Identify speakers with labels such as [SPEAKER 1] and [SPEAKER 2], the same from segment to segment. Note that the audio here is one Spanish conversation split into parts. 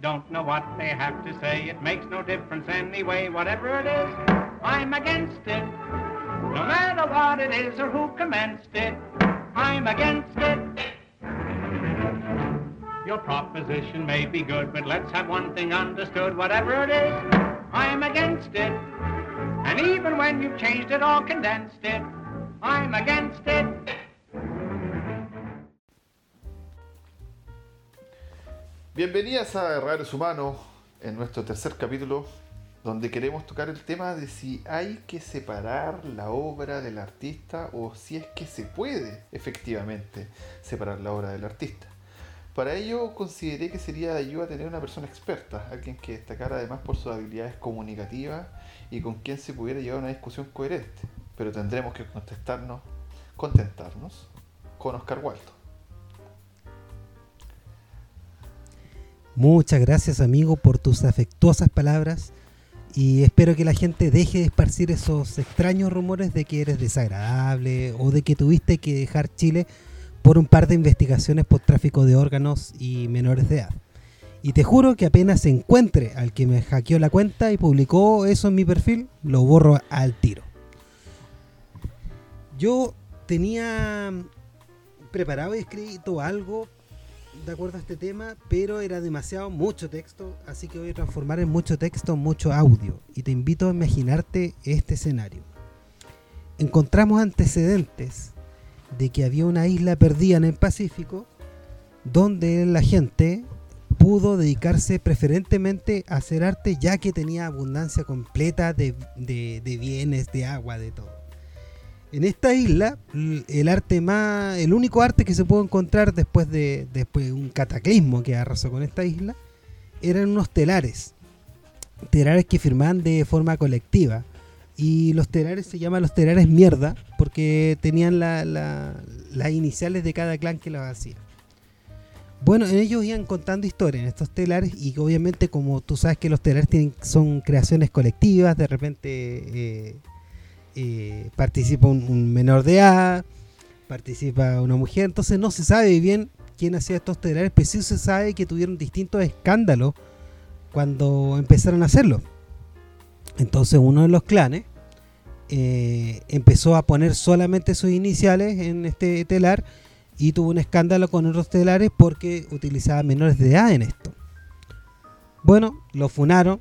[SPEAKER 1] don't know what they have to say. It makes no difference anyway, whatever it is, I'm against it. No matter what it is or who commenced it, I'm against it. Your proposition may be good, but let's have one thing understood. Whatever it is, I'm against it. And even when you've changed it or condensed it, I'm against it.
[SPEAKER 2] Bienvenidas a Raros Humanos en nuestro tercer capítulo donde queremos tocar el tema de si hay que separar la obra del artista o si es que se puede efectivamente separar la obra del artista. Para ello consideré que sería de ayuda tener una persona experta, alguien que destacara además por sus habilidades comunicativas y con quien se pudiera llevar una discusión coherente. Pero tendremos que contestarnos, contentarnos con Oscar Walton.
[SPEAKER 3] Muchas gracias amigo por tus afectuosas palabras y espero que la gente deje de esparcir esos extraños rumores de que eres desagradable o de que tuviste que dejar Chile por un par de investigaciones por tráfico de órganos y menores de edad. Y te juro que apenas encuentre al que me hackeó la cuenta y publicó eso en mi perfil, lo borro al tiro. Yo tenía preparado y escrito algo de acuerdo a este tema, pero era demasiado mucho texto, así que voy a transformar en mucho texto mucho audio. Y te invito a imaginarte este escenario. Encontramos antecedentes de que había una isla perdida en el Pacífico donde la gente pudo dedicarse preferentemente a hacer arte ya que tenía abundancia completa de, de bienes, de agua, de todo. En esta isla, el arte más, el único arte que se pudo encontrar después de, después un cataclismo que arrasó con esta isla, eran unos telares. Telares que firmaban de forma colectiva. Y los telares se llaman los telares mierda porque tenían las iniciales de cada clan que los hacía. Bueno, en ellos iban contando historias en estos telares y obviamente como tú sabes que los telares son creaciones colectivas, de repente eh, eh, participa un, menor de edad, participa una mujer, entonces no se sabe bien quién hacía estos telares, pero sí se sabe que tuvieron distintos escándalos cuando empezaron a hacerlo. Entonces uno de los clanes eh, empezó a poner solamente sus iniciales en este telar y tuvo un escándalo con otros telares porque utilizaba menores de edad en esto. Bueno, lo funaron,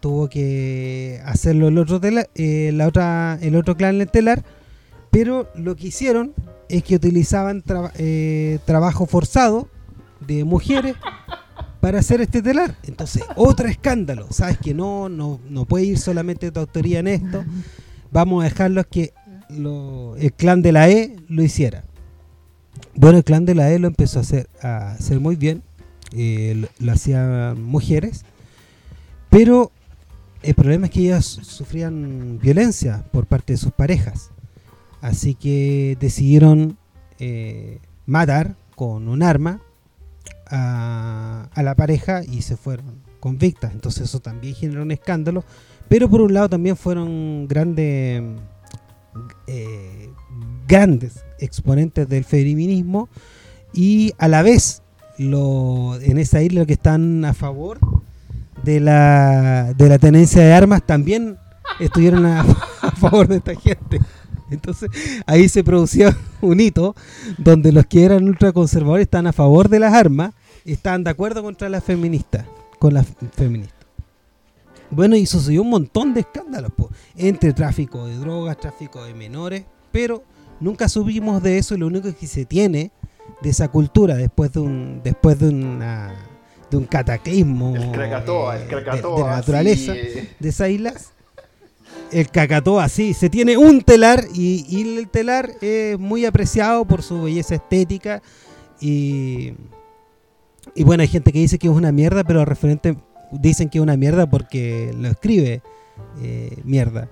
[SPEAKER 3] tuvo que hacerlo el otro, eh, la otra, el otro clan telar, pero lo que hicieron es que utilizaban eh, trabajo forzado de mujeres para hacer este telar. Entonces, otro escándalo. Sabes que no, no, no puede ir solamente tu autoría en esto. Vamos a dejarlo que el clan de la E lo hiciera. Bueno, el clan de la E lo empezó a hacer, a hacer muy bien. Eh, lo hacían mujeres. Pero el problema es que ellas sufrían violencia por parte de sus parejas. Así que decidieron eh, matar con un arma a, la pareja y se fueron convictas. Entonces eso también generó un escándalo. Pero por un lado también fueron grandes, eh, grandes exponentes del feminismo y a la vez en esa isla que están a favor de la, de la tenencia de armas también estuvieron a, favor de esta gente. Entonces ahí se producía un hito donde los que eran ultraconservadores estaban a favor de las armas y estaban de acuerdo contra las feministas, con las feministas. Bueno, y sucedió un montón de escándalos, entre tráfico de drogas, tráfico de menores, pero nunca subimos de eso y lo único que se tiene de esa cultura después de un después de una de un cataclismo
[SPEAKER 2] el Krakatoa, el Krakatoa,
[SPEAKER 3] de, la naturaleza de esas islas. El Krakatoa, sí, se tiene un telar y, el telar es muy apreciado por su belleza estética y, y bueno, hay gente que dice que es una mierda, pero referente dicen que es una mierda porque lo escribe eh, mierda.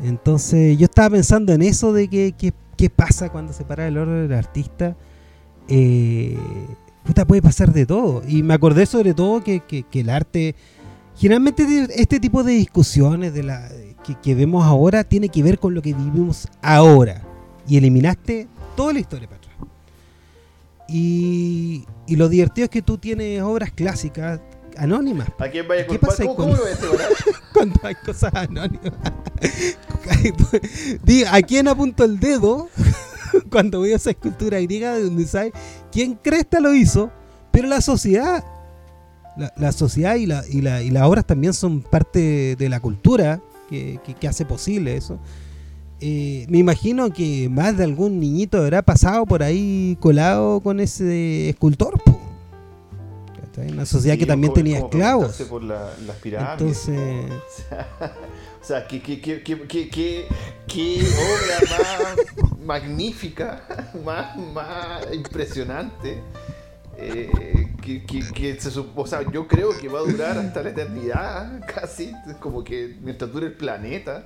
[SPEAKER 3] Entonces yo estaba pensando en eso de que, qué pasa cuando se para el orden del artista. Eh, puede pasar de todo. Y me acordé sobre todo que, el arte, generalmente este tipo de discusiones de la que, vemos ahora tiene que ver con lo que vivimos ahora. Y eliminaste toda la historia para atrás. Y, lo divertido es que tú tienes obras clásicas anónimas.
[SPEAKER 2] ¿A quién vaya a
[SPEAKER 3] ¿Qué
[SPEAKER 2] culpar?
[SPEAKER 3] pasa
[SPEAKER 2] ¿Cómo,
[SPEAKER 3] con-
[SPEAKER 2] cómo
[SPEAKER 3] cuando hay cosas anónimas. ¿a quién apunto el dedo cuando veo esa escultura griega de donde sabe quién cresta lo hizo? Pero la sociedad, la, la sociedad y, la, y, la- y las obras también son parte de la cultura que, que- que hace posible eso. Eh, me imagino que más de algún niñito habrá pasado por ahí colado con ese escultor. Una sociedad
[SPEAKER 2] Sí,
[SPEAKER 3] que también
[SPEAKER 2] como-
[SPEAKER 3] tenía
[SPEAKER 2] como
[SPEAKER 3] esclavos.
[SPEAKER 2] por la- las pirámides.
[SPEAKER 3] Entonces,
[SPEAKER 2] O sea, qué, qué, qué, qué, qué, qué- obra más magnífica, más, más impresionante. eh, que, que, que se o sea, yo creo que va a durar hasta la eternidad, casi, como que mientras dure el planeta.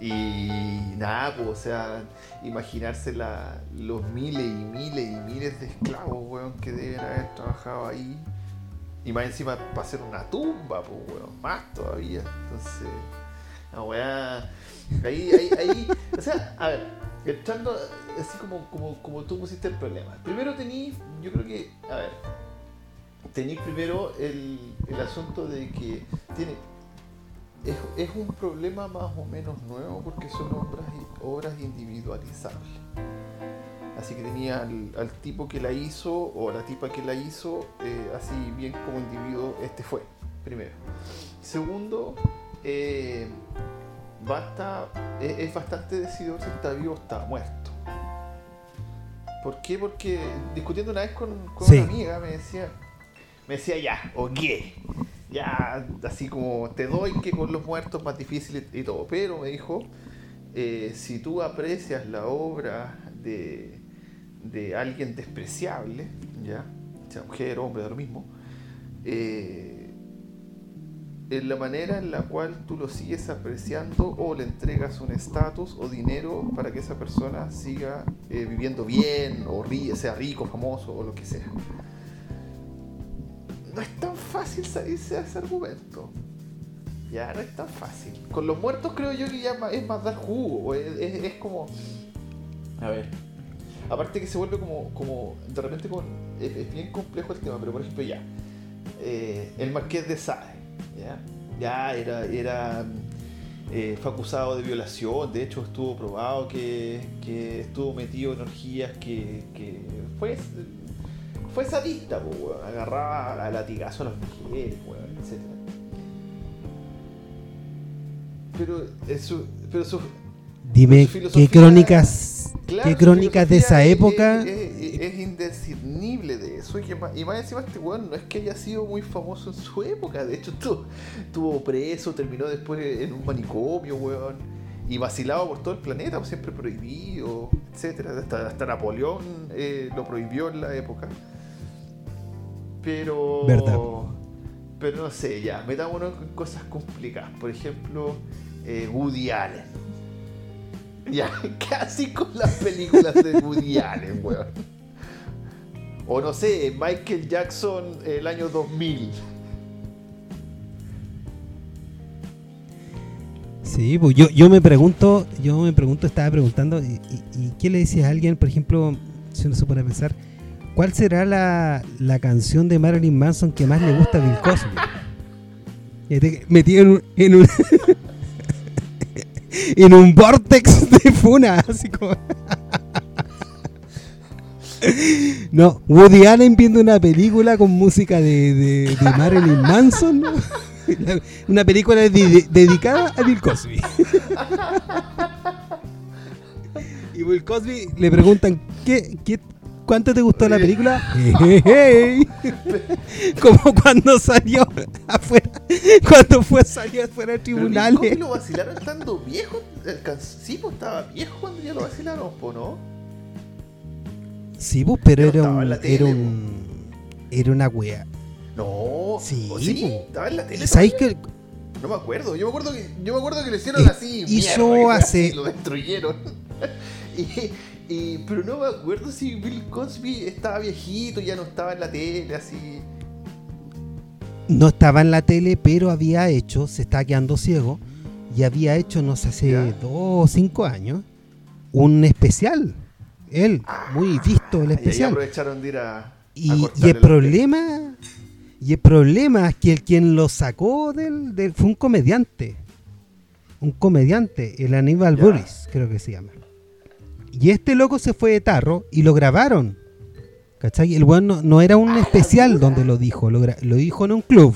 [SPEAKER 2] Y nada, pues, o sea, imaginarse los miles y miles y miles de esclavos, weón, que deben haber trabajado ahí. Y más encima para hacer una tumba, pues, weón, más todavía. Entonces, la weá. Ahí, ahí, ahí. O sea, a ver, echando así como, como, como tú pusiste el problema. Primero tení, yo creo que, a ver, tení primero el, el asunto de que tiene. Es, es un problema más o menos nuevo porque son obras, obras individualizables. Así que tenía al, tipo que la hizo o la tipa que la hizo, eh, así bien como individuo, este fue, primero. Segundo, eh, basta, es, es bastante decidor si está vivo o está muerto. ¿Por qué? Porque discutiendo una vez con, con
[SPEAKER 3] Sí.
[SPEAKER 2] una amiga me decía, me decía ya, o qué, ya, así como te doy que con los muertos es más difícil y, todo, pero me dijo, eh, si tú aprecias la obra de, de alguien despreciable, ya, sea mujer, hombre, da lo mismo, eh, en la manera en la cual tú lo sigues apreciando o le entregas un estatus o dinero para que esa persona siga eh, viviendo bien o sea rico, famoso o lo que sea. No es tan fácil salirse de ese argumento. Ya no es tan fácil. Con los muertos creo yo que ya es más dar jugo. Es, es- es como... A ver. Aparte que se vuelve como... como de repente con, es, es bien complejo el tema, pero por ejemplo ya. eh, el Marqués de Sade. Ya, ya era... era eh, fue acusado de violación, de hecho estuvo probado que, que estuvo metido en orgías que, que fue, fue sadista, po, weón. agarraba a latigazo a las mujeres, weón, etc. Pero eso, pero su,
[SPEAKER 3] dime qué crónicas,
[SPEAKER 2] claro,
[SPEAKER 3] qué crónicas de esa
[SPEAKER 2] es-
[SPEAKER 3] época.
[SPEAKER 2] es, es- es indiscernible de eso y, que más, y más encima este weón no es que haya sido muy famoso en su época, de hecho estuvo, estuvo preso, terminó después en un manicomio, weón, y vacilado por todo el planeta, pues, siempre prohibido, etcétera, hasta, hasta Napoleón eh, lo prohibió en la época. Pero
[SPEAKER 3] Verdad.
[SPEAKER 2] pero no sé, ya, metámonos en cosas complicadas, por ejemplo, eh, Woody Allen. Ya, casi con las películas de Woody Allen, weón. O no sé, Michael Jackson el año 2000.
[SPEAKER 3] Sí, pues yo, yo me pregunto, yo me pregunto, estaba preguntando, y, qué le decías a alguien, por ejemplo, si uno se pone a pensar, ¿cuál será la, la canción de Marilyn Manson que más le gusta a Bill Cosby? Metido en un, en un, en un vortex de funa, así como... No, Woody Allen viendo una película con música de, de- Marilyn Manson, una película de- dedicada a Bill Cosby. Y Bill Cosby le preguntan, ¿qué, qué, ¿cuánto te gustó la película? Como cuando salió afuera, cuando fue salió afuera de
[SPEAKER 2] Pero
[SPEAKER 3] tribunales.
[SPEAKER 2] Cosby lo vacilaron estando viejo. El can- Sí, pues estaba viejo cuando ya lo vacilaron, po, ¿no?
[SPEAKER 3] Sí, pues, pero
[SPEAKER 2] Pero
[SPEAKER 3] era un, era
[SPEAKER 2] tele,
[SPEAKER 3] un, era una wea.
[SPEAKER 2] No,
[SPEAKER 3] Sí,
[SPEAKER 2] ¿o sí, estaba en la tele.
[SPEAKER 3] ¿Y sabéis
[SPEAKER 2] todavía.
[SPEAKER 3] que
[SPEAKER 2] No me acuerdo. Yo me acuerdo que, yo me acuerdo que lo hicieron
[SPEAKER 3] Eh,
[SPEAKER 2] así.
[SPEAKER 3] hizo
[SPEAKER 2] mierda,
[SPEAKER 3] hace-
[SPEAKER 2] así, Lo destruyeron. y, y- pero no me acuerdo si Bill Cosby estaba viejito, ya no estaba en la tele, así.
[SPEAKER 3] no estaba en la tele, pero había hecho, se estaba quedando ciego, y había hecho, no sé, hace
[SPEAKER 2] Ya.
[SPEAKER 3] dos o cinco años, un especial. Él, muy visto el
[SPEAKER 2] Y
[SPEAKER 3] especial.
[SPEAKER 2] aprovecharon de ir a. a
[SPEAKER 3] Y, y el problema Y el problema es que el quien lo sacó del, del- fue un comediante. Un comediante, el Aníbal
[SPEAKER 2] Ya.
[SPEAKER 3] Burris, creo que se llama. Y este loco se fue de tarro y lo grabaron. ¿Cachai? El weón no, no era un especial donde lo dijo, lo, dijo en un club.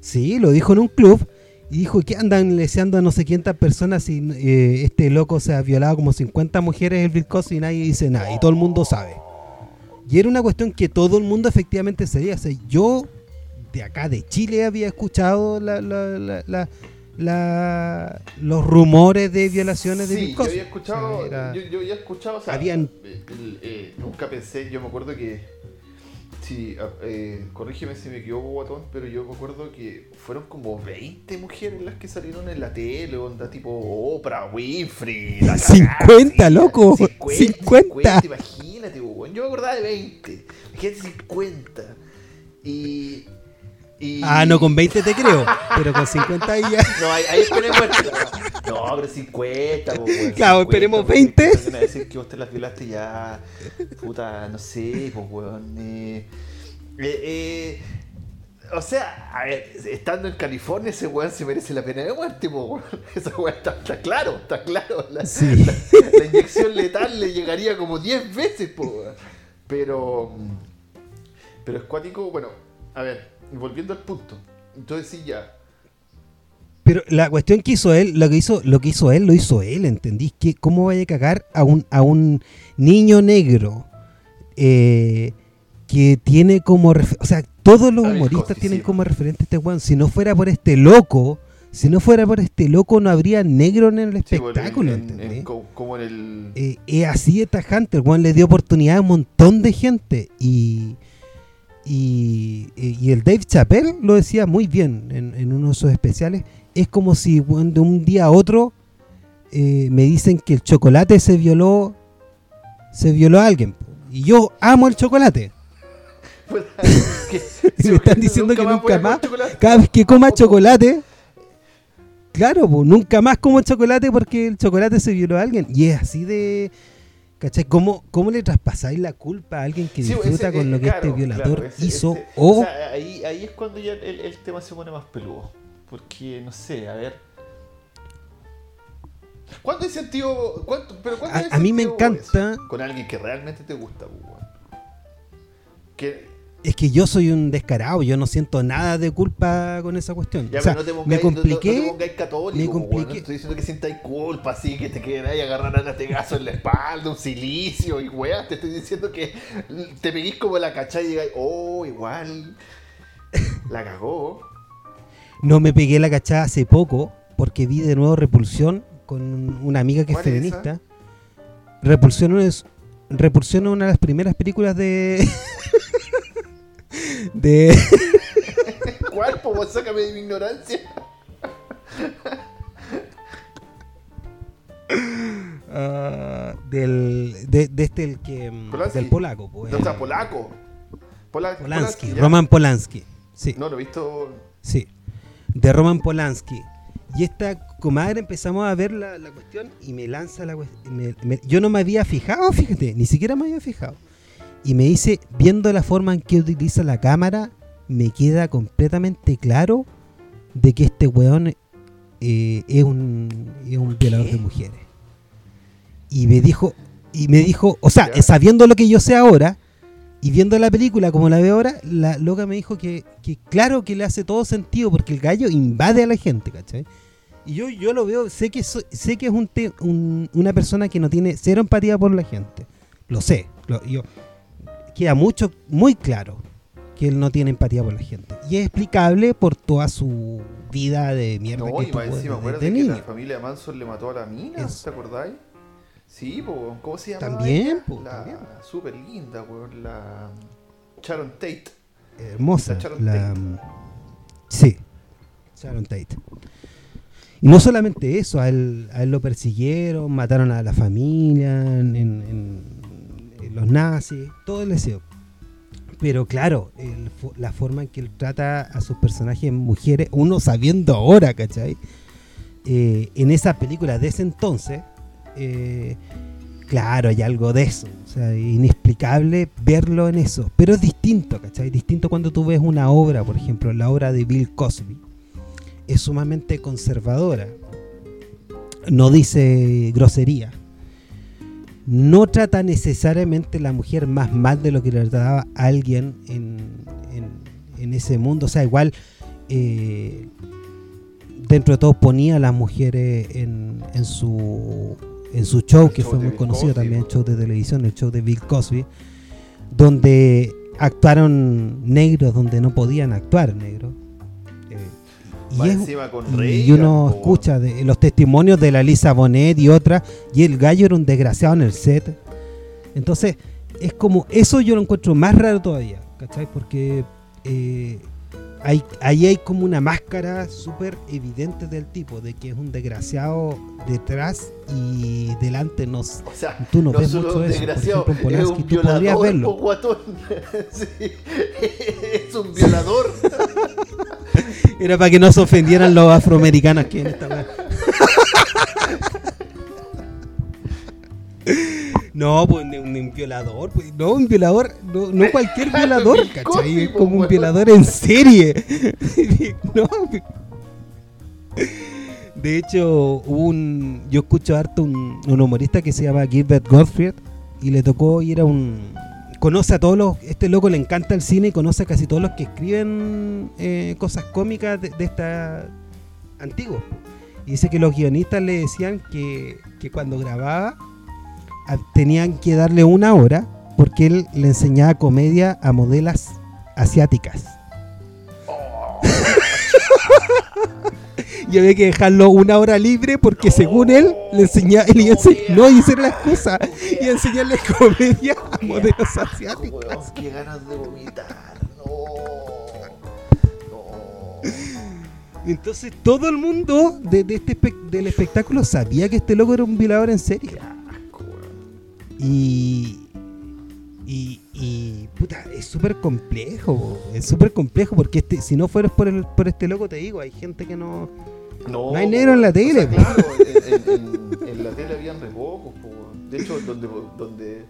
[SPEAKER 3] Sí, lo dijo en un club. Y dijo que andan leseando a no sé cuántas personas y eh, este loco se ha violado como 50 mujeres el Bill Cosby y nadie dice nada. Y todo el mundo sabe. Y era una cuestión que todo el mundo efectivamente sabía. O sea, yo de acá de Chile había escuchado la, la- la- la- los rumores de violaciones de
[SPEAKER 2] Sí,
[SPEAKER 3] Bill
[SPEAKER 2] yo
[SPEAKER 3] Cosby.
[SPEAKER 2] había escuchado,
[SPEAKER 3] O sea, era-
[SPEAKER 2] yo, yo había escuchado, o sea,
[SPEAKER 3] Habían-
[SPEAKER 2] eh, eh, nunca pensé, yo me acuerdo que, sí, ah, eh, corrígeme si me equivoco, guatón, pero yo me acuerdo que fueron como 20 mujeres las que salieron en la tele, onda tipo Oprah, Winfrey, la cagada,
[SPEAKER 3] 50,
[SPEAKER 2] sí,
[SPEAKER 3] loco,
[SPEAKER 2] 50,
[SPEAKER 3] 50.
[SPEAKER 2] imagínate, weón, yo me acordaba de 20, imagínate 50, y... y
[SPEAKER 3] Ah, no, con 20 te creo, pero con 50 ya.
[SPEAKER 2] no, ahí, ahí esperemos. No, pero 50, po, weón,
[SPEAKER 3] Claro,
[SPEAKER 2] 50,
[SPEAKER 3] esperemos
[SPEAKER 2] porque
[SPEAKER 3] 20.
[SPEAKER 2] no van a decir que vos te las violaste ya. Puta, no sé, pues, weón. Eh, eh, eh, o sea, a ver, estando en California, ese weón se merece la pena de muerte, po, weón. Esa weón está, está claro, está claro. La,
[SPEAKER 3] Sí.
[SPEAKER 2] la, la inyección letal le llegaría como 10 veces, po, weón. Pero. Pero es cuático, bueno, a ver, volviendo al punto. Entonces sí, ya.
[SPEAKER 3] Pero la cuestión que hizo él, lo que hizo, lo que hizo él, lo hizo él, ¿entendís? Que ¿Cómo vaya a cagar a un, a un niño negro eh, que tiene como... O sea, todos los humoristas tienen
[SPEAKER 2] sí.
[SPEAKER 3] como referente a este weón. Si no fuera por este loco, si no fuera por este loco, no habría negro en el
[SPEAKER 2] Sí, bueno,
[SPEAKER 3] espectáculo,
[SPEAKER 2] en- en- como en el.
[SPEAKER 3] Eh, es así de tajante, el weón le dio oportunidad a un montón de gente y, y, y el Dave Chappelle lo decía muy bien en, en uno de sus especiales, es como si de un día a otro eh, me dicen que el chocolate se violó, se violó a alguien. Y yo amo el chocolate. Y me están diciendo que nunca más, cada vez que coma chocolate, claro, pues, nunca más como chocolate porque el chocolate se violó a alguien. Y es así de... ¿Cachai? ¿Cómo, ¿Cómo le traspasáis la culpa a alguien que
[SPEAKER 2] Sí,
[SPEAKER 3] disfruta
[SPEAKER 2] ese-
[SPEAKER 3] con
[SPEAKER 2] eh,
[SPEAKER 3] lo que
[SPEAKER 2] claro,
[SPEAKER 3] este violador
[SPEAKER 2] claro, ese-
[SPEAKER 3] hizo?
[SPEAKER 2] ese-
[SPEAKER 3] o,
[SPEAKER 2] o sea, ahí, ahí es cuando ya el, el tema se pone más peludo. Porque, no sé, a ver. ¿Cuánto incentivo? ¿Cuánto, pero cuánto
[SPEAKER 3] A- a mí me encanta-?
[SPEAKER 2] Con alguien que realmente te gusta, pues. Que,
[SPEAKER 3] es que yo soy un descarado, yo no siento nada de culpa con esa cuestión.
[SPEAKER 2] ya,
[SPEAKER 3] o sea,
[SPEAKER 2] no te
[SPEAKER 3] me
[SPEAKER 2] pongáis, no- no-
[SPEAKER 3] compliqué.
[SPEAKER 2] No, te pongáis católico,
[SPEAKER 3] me compliqué.
[SPEAKER 2] No estoy diciendo que sientáis culpa, así que te quedáis a agarrar a lategazo en la espalda, un silicio y weá. Te estoy diciendo que te peguís como la cachai y digáis, oh, igual. La cagó.
[SPEAKER 3] No me pegué la cachada hace poco porque vi de nuevo Repulsión con una amiga que es
[SPEAKER 2] ¿Cuál es
[SPEAKER 3] feminista. Repulsión es Repulsión es una de las primeras películas de de
[SPEAKER 2] ¿Cuál? Vos sácame de mi ignorancia.
[SPEAKER 3] ah, del de, de este el que mm,
[SPEAKER 2] Polanski.
[SPEAKER 3] del polaco, pues,
[SPEAKER 2] No, o sea,
[SPEAKER 3] el-
[SPEAKER 2] polaco. Pola-
[SPEAKER 3] Polanski,
[SPEAKER 2] ya.
[SPEAKER 3] Roman Polanski. Sí.
[SPEAKER 2] No, lo he visto.
[SPEAKER 3] Sí, de Roman Polanski. Y esta comadre empezamos a ver la, la cuestión y me lanza la cuestión. yo no me había fijado, fíjate, ni siquiera me había fijado. Y me dice, viendo la forma en que utiliza la cámara, me queda completamente claro de que este weón eh, es, un, es un violador de mujeres. Y me dijo, y me dijo, o sea, sabiendo lo que yo sé ahora, y viendo la película como la veo ahora, la loca me dijo que, que claro que le hace todo sentido porque el gallo invade a la gente, ¿cachai? Y yo, yo lo veo, sé que soy- sé que es un, te- un- una persona que no tiene cero empatía por la gente. Lo sé. lo- yo, queda mucho, muy claro que él no tiene empatía por la gente. Y es explicable por toda su vida de mierda
[SPEAKER 2] No,
[SPEAKER 3] que tuvo
[SPEAKER 2] encima,
[SPEAKER 3] desde
[SPEAKER 2] que
[SPEAKER 3] niño.
[SPEAKER 2] la familia Manson le mató a la mina,
[SPEAKER 3] Es-
[SPEAKER 2] ¿te acordáis? Sí, po, ¿cómo se llama?
[SPEAKER 3] También, po,
[SPEAKER 2] la
[SPEAKER 3] también.
[SPEAKER 2] súper linda, weón, la Sharon Tate.
[SPEAKER 3] Hermosa.
[SPEAKER 2] La Sharon
[SPEAKER 3] la-
[SPEAKER 2] Tate.
[SPEAKER 3] sí, Sharon Tate. Y no solamente eso, a él, a él lo persiguieron, mataron a la familia, en los nazis, todo el deseo. Pero claro, la forma en que él trata a sus personajes mujeres, uno sabiendo ahora, ¿cachai? Eh, en esa película de ese entonces, eh, claro, hay algo de eso. O sea, inexplicable verlo en eso. Pero es distinto, ¿cachai? Distinto cuando tú ves una obra, por ejemplo, la obra de Bill Cosby. Es sumamente conservadora. No dice grosería. No trata necesariamente la mujer más mal de lo que le trataba alguien en, en- en ese mundo. O sea, igual eh, dentro de todo ponía a las mujeres en, en su en su show,
[SPEAKER 2] El
[SPEAKER 3] que
[SPEAKER 2] show
[SPEAKER 3] fue muy
[SPEAKER 2] Bill
[SPEAKER 3] conocido
[SPEAKER 2] Cosby,
[SPEAKER 3] también, el show de televisión, el show de Bill Cosby, donde actuaron negros donde no podían actuar negros. Y, es-
[SPEAKER 2] encima con
[SPEAKER 3] y
[SPEAKER 2] Reagan,
[SPEAKER 3] uno
[SPEAKER 2] po,
[SPEAKER 3] escucha de, los testimonios de la Lisa Bonet y otra, y el gallo era un desgraciado en el set. Entonces, es como, eso yo lo encuentro más raro todavía, ¿cachai? Porque eh, hay, ahí hay como una máscara súper evidente del tipo, de que es un desgraciado detrás y delante no, s-
[SPEAKER 2] O sea,
[SPEAKER 3] tú no,
[SPEAKER 2] no
[SPEAKER 3] ves mucho
[SPEAKER 2] un
[SPEAKER 3] eso. Por
[SPEAKER 2] desgraciado,
[SPEAKER 3] ejemplo, en
[SPEAKER 2] es
[SPEAKER 3] Polanski
[SPEAKER 2] un
[SPEAKER 3] tú podrías verlo.
[SPEAKER 2] Sí, es un violador.
[SPEAKER 3] Era para que no se ofendieran los afroamericanos que en esta. No, pues un, un violador, pues, no, un violador, no, no cualquier violador, ¿cachai? Es como un violador en serie. no, de hecho, un, yo escucho harto un, un humorista que se llama Gilbert Gottfried y le tocó ir a un... Conoce a todos los... Este loco le encanta el cine y conoce a casi todos los que escriben eh, cosas cómicas de, de esta... Antiguos. Y dice que los guionistas le decían que, que cuando grababa tenían que darle una hora porque él le enseñaba comedia a modelas asiáticas. y había que dejarlo una hora libre porque según él le enseñaba él iba a ense- no y esa era la excusa y enseñarle comedia a modelos asiáticas
[SPEAKER 2] qué ganas de vomitar. No. No.
[SPEAKER 3] entonces todo el mundo de, de este espe- del espectáculo sabía que este loco era un violador en serie. Y y, y, puta, es súper complejo, es súper complejo porque este, si no fueras por, el, por este loco, te digo, hay gente que no,
[SPEAKER 2] No,
[SPEAKER 3] No hay negro en la
[SPEAKER 2] o sea,
[SPEAKER 3] tele,
[SPEAKER 2] claro, en, en- en la tele habían re pocos, po. De hecho, donde, donde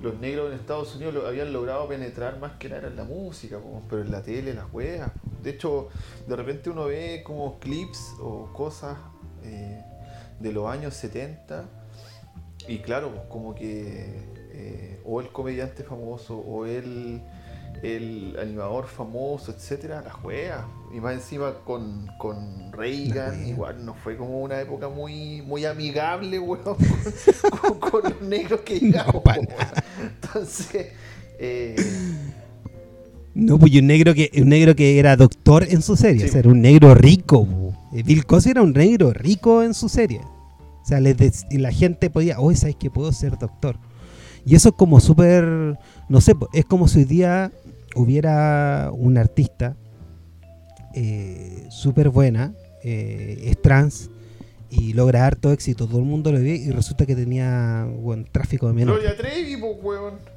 [SPEAKER 2] los negros en Estados Unidos lo- habían logrado penetrar más que nada era en la música, po, pero en la tele, las weas. po. De hecho, de repente uno ve como clips o cosas eh, de los años 70 y claro, pues, como que eh, o el comediante famoso o el, el animador famoso, etcétera, las juegas. Y más encima con, con
[SPEAKER 3] La
[SPEAKER 2] Reagan, igual no fue como una época muy, muy amigable, weón, con, con- con los negros que llegamos. weón. Entonces, eh,
[SPEAKER 3] No, pues y un negro que un negro que era doctor en su serie,
[SPEAKER 2] Sí.
[SPEAKER 3] o sea, era un negro rico. Eh, Bill Cosby era un negro rico en su serie. O sea, les dec- y la gente podía, hoy sabes que puedo ser doctor. Y eso es como súper, no sé, es como si hoy día hubiera un artista eh, súper buena, eh, es trans y logra harto éxito, todo el mundo lo ve y resulta que tenía buen tráfico de menores.
[SPEAKER 2] Po, weón.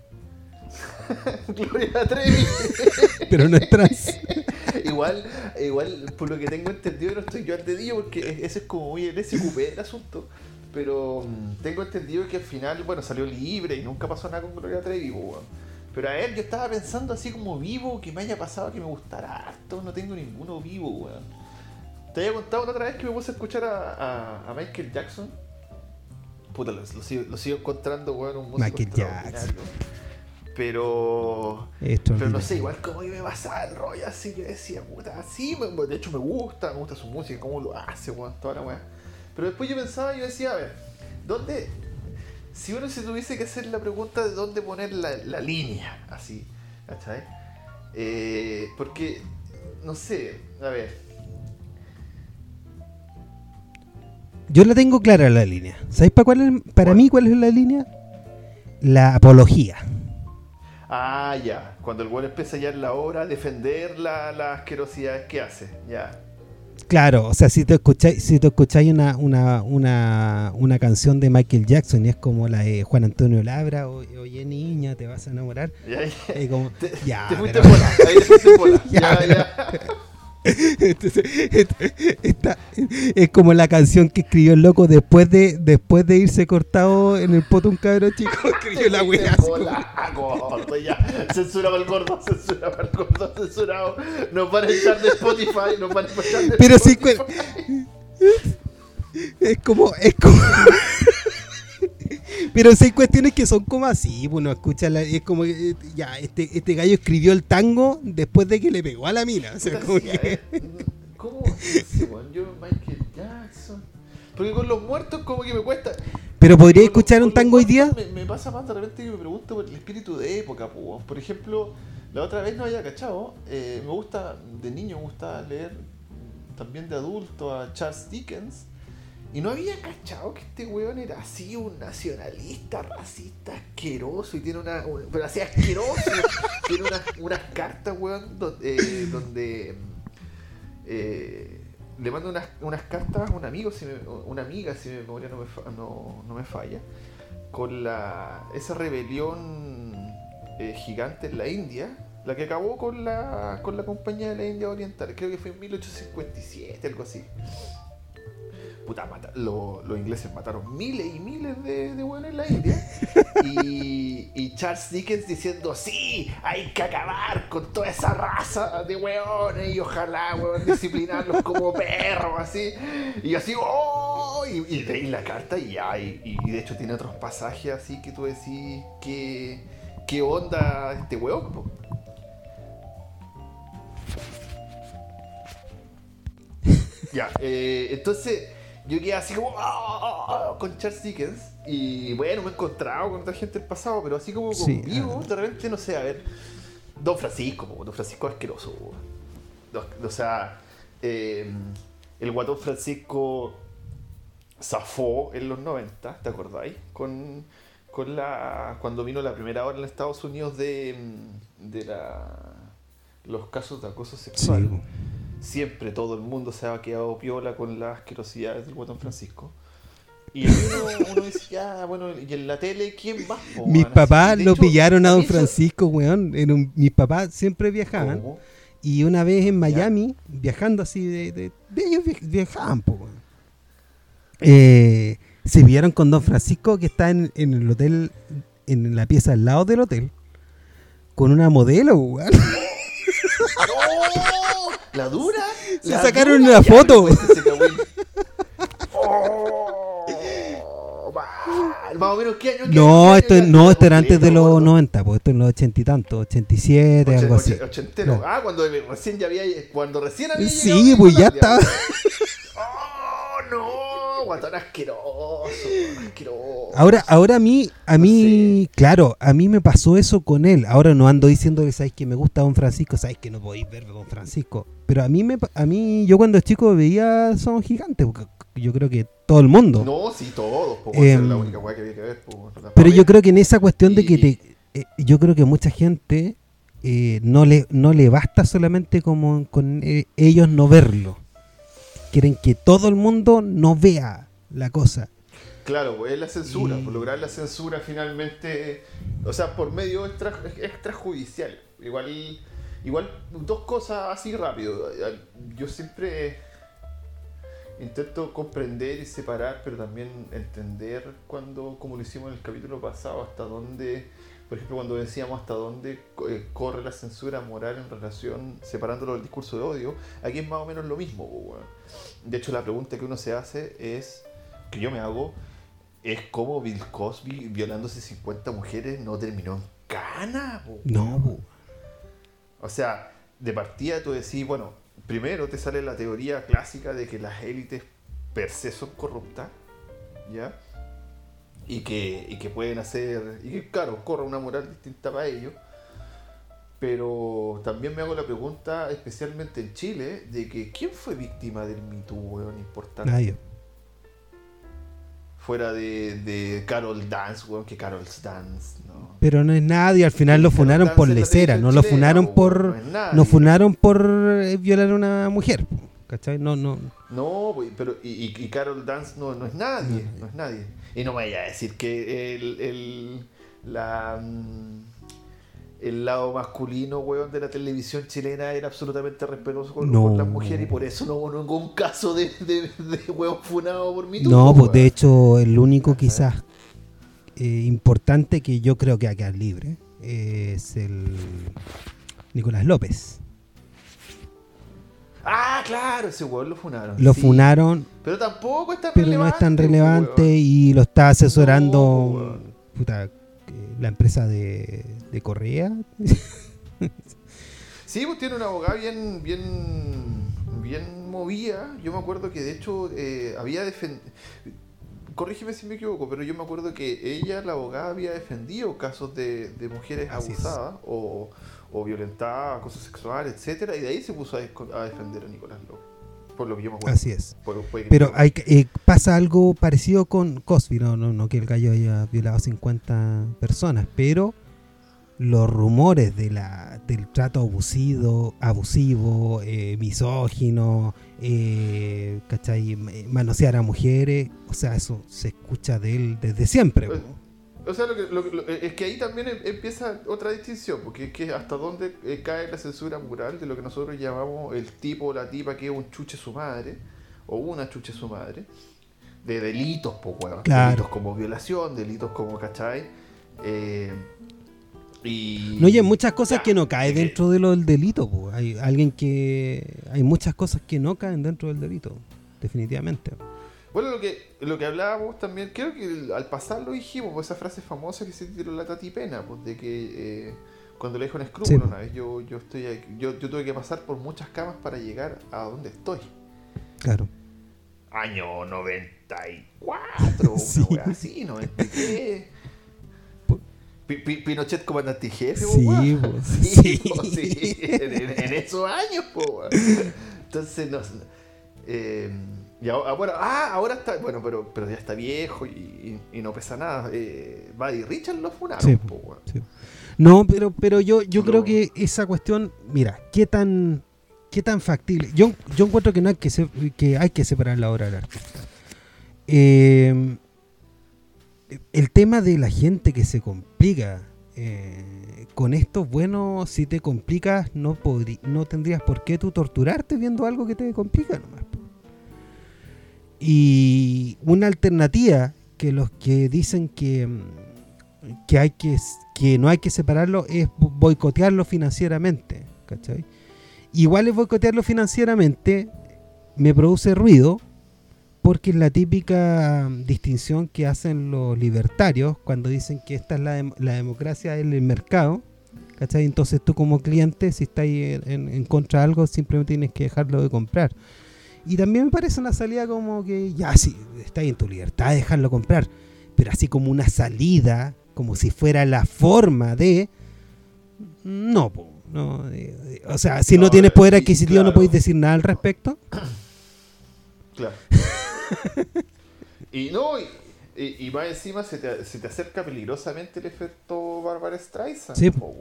[SPEAKER 2] Gloria Trevi.
[SPEAKER 3] Pero no es trans.
[SPEAKER 2] igual, igual, por lo que tengo entendido, no estoy yo al dedillo porque e- ese es como muy el SQP el asunto. Pero mm, tengo entendido que al final, bueno, salió libre y nunca pasó nada con Gloria Trevi, weón. Pero a él yo estaba pensando así como vivo, que me haya pasado que me gustara harto, no tengo ninguno vivo, weón. Te había contado la otra vez que me puse a escuchar a, a- a Michael Jackson. Puta, lo, lo sigo, lo sigo encontrando, weón, un músico
[SPEAKER 3] Michael
[SPEAKER 2] extraordinario.
[SPEAKER 3] Jackson.
[SPEAKER 2] Pero
[SPEAKER 3] Esto
[SPEAKER 2] pero no sé, igual como que me pasaba el rollo así que decía, puta, sí, de hecho me gusta, me gusta su música, cómo lo hace, weón, toda la weá. Pero después yo pensaba yo decía, a ver, ¿dónde? Si uno se tuviese que hacer la pregunta de dónde poner la, la línea, así, ¿cachai? Eh, porque, no sé, a ver,
[SPEAKER 3] Yo la tengo clara la línea. ¿Sabéis para cuál es- para mí cuál es la línea? La apología.
[SPEAKER 2] Ah, ya, cuando el weón empieza ya en la obra a defender la- las asquerosidades que hace, ya.
[SPEAKER 3] Claro, o sea, si te escucháis, si te escucháis una, una, una, una canción de Michael Jackson y es como la de Juan Antonio Labra, o, oye niña, te vas a enamorar,
[SPEAKER 2] ya, ya.
[SPEAKER 3] como,
[SPEAKER 2] Te,
[SPEAKER 3] ya,
[SPEAKER 2] te fuiste
[SPEAKER 3] pero-
[SPEAKER 2] bola, ahí te fuiste bola.
[SPEAKER 3] Ya,
[SPEAKER 2] ya,
[SPEAKER 3] pero-
[SPEAKER 2] ya.
[SPEAKER 3] Entonces, esta- esta- es como la canción que escribió el loco después de después de irse cortado en el poto un cabrón chico. Escribió la wea así como-
[SPEAKER 2] Hola, gordo, ya. Censurado el gordo, censurado el gordo, censurado. Nos van a echar de Spotify, nos van a echar de
[SPEAKER 3] Pero sí,
[SPEAKER 2] Spotify.
[SPEAKER 3] Es como, es como. Pero sí hay cuestiones que son como así, bueno, escucha, la- es como, eh, ya, este, este gallo escribió el tango después de que le pegó a la mina, o sea, como que...
[SPEAKER 2] ¿Cómo? Sí, yo, Michael Jackson. Porque con los muertos, como que me cuesta.
[SPEAKER 3] Pero podría
[SPEAKER 2] Con
[SPEAKER 3] escuchar un tango hoy día,
[SPEAKER 2] Me, me pasa más de repente que me pregunto por el espíritu de época, po, weón. Por ejemplo, la otra vez no había cachado. eh, me gusta, de niño me gustaba leer también de adulto a Charles Dickens. Y no había cachado que este weón era así, un nacionalista, racista, asqueroso. Y tiene una. un- pero así asqueroso. tiene unas, unas cartas, weón, eh, donde. eh, le mando unas, unas cartas a un amigo, si me- una amiga, si mi memoria no me, fa- no, no me falla, con la esa rebelión eh, gigante en la India, la que acabó con la, con la compañía de la India Oriental, creo que fue en 1857, algo así. Puta, mata- lo- los ingleses mataron miles y miles de, de hueones en la India. Y, Charles Dickens diciendo, sí, hay que acabar con toda esa raza de hueones y ojalá, hueón, disciplinarlos como perros, así. Y así, ¡oh! Y, y leí la carta y ya, y, de hecho tiene otros pasajes así que tú decís, ¿qué, qué onda este hueón? Ya, eh, entonces yo quedé así como "Ah", con Charles Dickens y bueno, me he encontrado con otra gente del pasado, pero así como
[SPEAKER 3] Sí,
[SPEAKER 2] conmigo, de repente, no sé, a ver, Don Francisco, po, Don Francisco asqueroso, po. O sea, eh, el guatón Francisco zafó en los 90, ¿te acordáis? Con, con la cuando vino la primera hora en Estados Unidos de, mm, de la, los casos de acoso sexual
[SPEAKER 3] Sí.
[SPEAKER 2] Siempre todo el mundo se ha quedado piola con las asquerosidades del guatón Francisco. Y uno, uno dice, ya, bueno, y en la tele, ¿quién po,
[SPEAKER 3] mis papás lo
[SPEAKER 2] hecho,
[SPEAKER 3] pillaron a don
[SPEAKER 2] eso-
[SPEAKER 3] Francisco, weón, en un- mis papás siempre viajaban,
[SPEAKER 2] ¿Cómo?
[SPEAKER 3] y una vez en Miami, viajando así, de, de- de ellos vi- viajaban, po, weón. Eh, se vieron con don Francisco que está en, en el hotel, en la pieza al lado del hotel, con una modelo, weón.
[SPEAKER 2] ¡No! ¿La dura?
[SPEAKER 3] Se
[SPEAKER 2] ¿La
[SPEAKER 3] sacaron
[SPEAKER 2] dura?
[SPEAKER 3] una foto.
[SPEAKER 2] Oh. Más o menos, ¿qué año? qué
[SPEAKER 3] No,
[SPEAKER 2] año,
[SPEAKER 3] esto,
[SPEAKER 2] año?
[SPEAKER 3] no, esto era antes de los
[SPEAKER 2] gordo.
[SPEAKER 3] 90, pues esto en los 80 y tantos, 87,
[SPEAKER 2] Oche-
[SPEAKER 3] algo así.
[SPEAKER 2] oche- Ochentero.
[SPEAKER 3] Claro.
[SPEAKER 2] Ah, cuando recién ya había. Cuando recién había.
[SPEAKER 3] Sí,
[SPEAKER 2] llegado
[SPEAKER 3] pues ya estaba.
[SPEAKER 2] ¡Oh, no! Guatón asqueroso, asqueroso.
[SPEAKER 3] Ahora, ahora a mí, a mí, claro, a mí me pasó eso con él. Ahora no ando diciendo que sabes que me gusta Don Francisco, sabes que no podéis ver Don Francisco. Pero a mí, me, a mí, yo cuando chico veía Son Gigantes, porque yo creo que todo el mundo.
[SPEAKER 2] No, sí, todos,
[SPEAKER 3] Em,
[SPEAKER 2] esa es la única weá que había que ver. po,
[SPEAKER 3] Pero yo creo que en esa cuestión de que te, eh, yo creo que mucha gente eh, no le no le basta solamente como con eh, ellos no verlo. Quieren que todo el mundo no vea la cosa.
[SPEAKER 2] Claro, pues es la censura,
[SPEAKER 3] Y-
[SPEAKER 2] por lograr la censura finalmente, o sea, por medio extra, extrajudicial. Igual, igual dos cosas así rápido. Yo siempre intento comprender y separar, pero también entender cuando, como lo hicimos en el capítulo pasado, hasta dónde, por ejemplo, cuando decíamos hasta dónde eh, corre la censura moral en relación, separándolo del discurso de odio, aquí es más o menos lo mismo. De hecho, la pregunta que uno se hace es, que yo me hago, es cómo Bill Cosby violándose 50 mujeres no terminó en cana.
[SPEAKER 3] No.
[SPEAKER 2] O sea, de partida tú decís, bueno, primero te sale la teoría clásica de que las élites per se son corruptas, ¿ya? Y que, y que pueden hacer, y que claro, corre una moral distinta para ellos. Pero también me hago la pregunta, especialmente en Chile, de que ¿quién fue víctima del Me Too, weón, importante?
[SPEAKER 3] Nadie.
[SPEAKER 2] Fuera de, de Carol Dance, weón, que Carol's Dance, ¿no?
[SPEAKER 3] Pero no es nadie, al final lo
[SPEAKER 2] Carol
[SPEAKER 3] funaron por
[SPEAKER 2] televisión
[SPEAKER 3] no lo funaron
[SPEAKER 2] po,
[SPEAKER 3] por
[SPEAKER 2] no
[SPEAKER 3] funaron por eh, violar a una mujer, ¿cachai? No, no.
[SPEAKER 2] No, pero y, y, Carol Dance no, no es nadie,
[SPEAKER 3] no
[SPEAKER 2] es nadie. Y no me vaya a decir que el, el- la, mm, el lado masculino, weón, de la televisión chilena era absolutamente respetuoso con,
[SPEAKER 3] No.
[SPEAKER 2] con las mujeres y por eso no hubo ningún caso de, de, de weón funado por mí.
[SPEAKER 3] No, pues de hecho, el único quizás eh, importante que yo creo que va a quedar libre eh, es el Nicolás López.
[SPEAKER 2] Ah, claro, ese weón lo funaron.
[SPEAKER 3] Lo
[SPEAKER 2] sí.
[SPEAKER 3] funaron,
[SPEAKER 2] Pero tampoco es tan
[SPEAKER 3] pero
[SPEAKER 2] relevante.
[SPEAKER 3] no es tan relevante
[SPEAKER 2] weón.
[SPEAKER 3] y lo está asesorando
[SPEAKER 2] No,
[SPEAKER 3] puta, eh, la empresa de, de Correa.
[SPEAKER 2] Sí, pues tiene una abogada bien, bien, bien movida. Yo me acuerdo que de hecho eh, había defendido. Corrígeme si me equivoco, pero yo me acuerdo que ella, la abogada, había defendido casos de, de mujeres
[SPEAKER 3] Así es.
[SPEAKER 2] abusadas o, o violentadas, acoso sexual, etcétera, y de ahí se puso a, defender a Nicolás López. Por lo que yo me acuerdo.
[SPEAKER 3] Así es.
[SPEAKER 2] Por-
[SPEAKER 3] Pero hay, eh, pasa algo parecido con Cosby, no, no, no que el gallo haya violado 50 personas, pero los rumores de la, del trato abusivo, abusivo eh, misógino, eh, ¿cachai? Eh, manosear a mujeres, o sea, eso se escucha de él desde siempre.
[SPEAKER 2] Pues. O sea, lo que, lo lo- es que ahí también em- empieza otra distinción, porque es que hasta dónde eh, cae la censura moral de lo que nosotros llamamos el tipo o la tipa que es un chuche su madre, o una chuche su madre, de delitos, pues, weón.
[SPEAKER 3] Claro.
[SPEAKER 2] Delitos como violación, delitos como, ¿cachai? Eh, y...
[SPEAKER 3] No, y hay muchas cosas
[SPEAKER 2] Ya,
[SPEAKER 3] que no caen dentro de lo del delito. po. Hay alguien que. Hay muchas cosas que no caen dentro del delito, definitivamente.
[SPEAKER 2] Bueno, lo que, lo que hablábamos también, creo que al pasar lo dijimos, pues esa frase famosa que se tiró la Tati Pena, pues de que eh, cuando le dijo un escrúpulo
[SPEAKER 3] Sí.
[SPEAKER 2] una vez, yo, yo, estoy aquí- yo, yo tuve que pasar por muchas camas para llegar a donde estoy.
[SPEAKER 3] Claro.
[SPEAKER 2] Año 94, una
[SPEAKER 3] Sí.
[SPEAKER 2] wea así, 93. Pi- Pi- Pinochet comandante jefe,
[SPEAKER 3] Sí, po,
[SPEAKER 2] sí, po, sí, En, esos años, po. Entonces, no, eh, y ahora, bueno, ah, ahora está, bueno, pero, pero ya está viejo y, no pesa nada. Eh, Buddy Richard lo funaron,
[SPEAKER 3] Sí.
[SPEAKER 2] po.
[SPEAKER 3] Sí. No, pero, pero yo, yo creo que esa cuestión, mira, qué tan, qué tan factible. Yo, yo encuentro que no hay que, se- que hay que separar la obra del artista. Eh, el tema de la gente que se complica eh, con esto, bueno, si te complicas, no no tendrías por qué tú torturarte viendo algo que te complica nomás. Y una alternativa que los que dicen que, mm, que hay que que no hay que separarlo es bo- boicotearlo financieramente, ¿cachai? Igual es boicotearlo financieramente me produce ruido porque es la típica mm, distinción que hacen los libertarios cuando dicen que esta es la, dem- la democracia del mercado, ¿cachai? Entonces tú como cliente, si estás en- en contra de algo, simplemente tienes que dejarlo de comprar. Y también me parece una salida como que, ya, sí, está en tu libertad de dejarlo comprar, pero así como una salida, como si fuera la forma de... No, no, eh, eh, o sea, si no,
[SPEAKER 2] No,
[SPEAKER 3] tienes poder adquisitivo no podéis decir nada al respecto.
[SPEAKER 2] Claro. y no, y, y, más encima se te, se te acerca peligrosamente el efecto Barbara Streisand.
[SPEAKER 3] Sí.
[SPEAKER 2] po.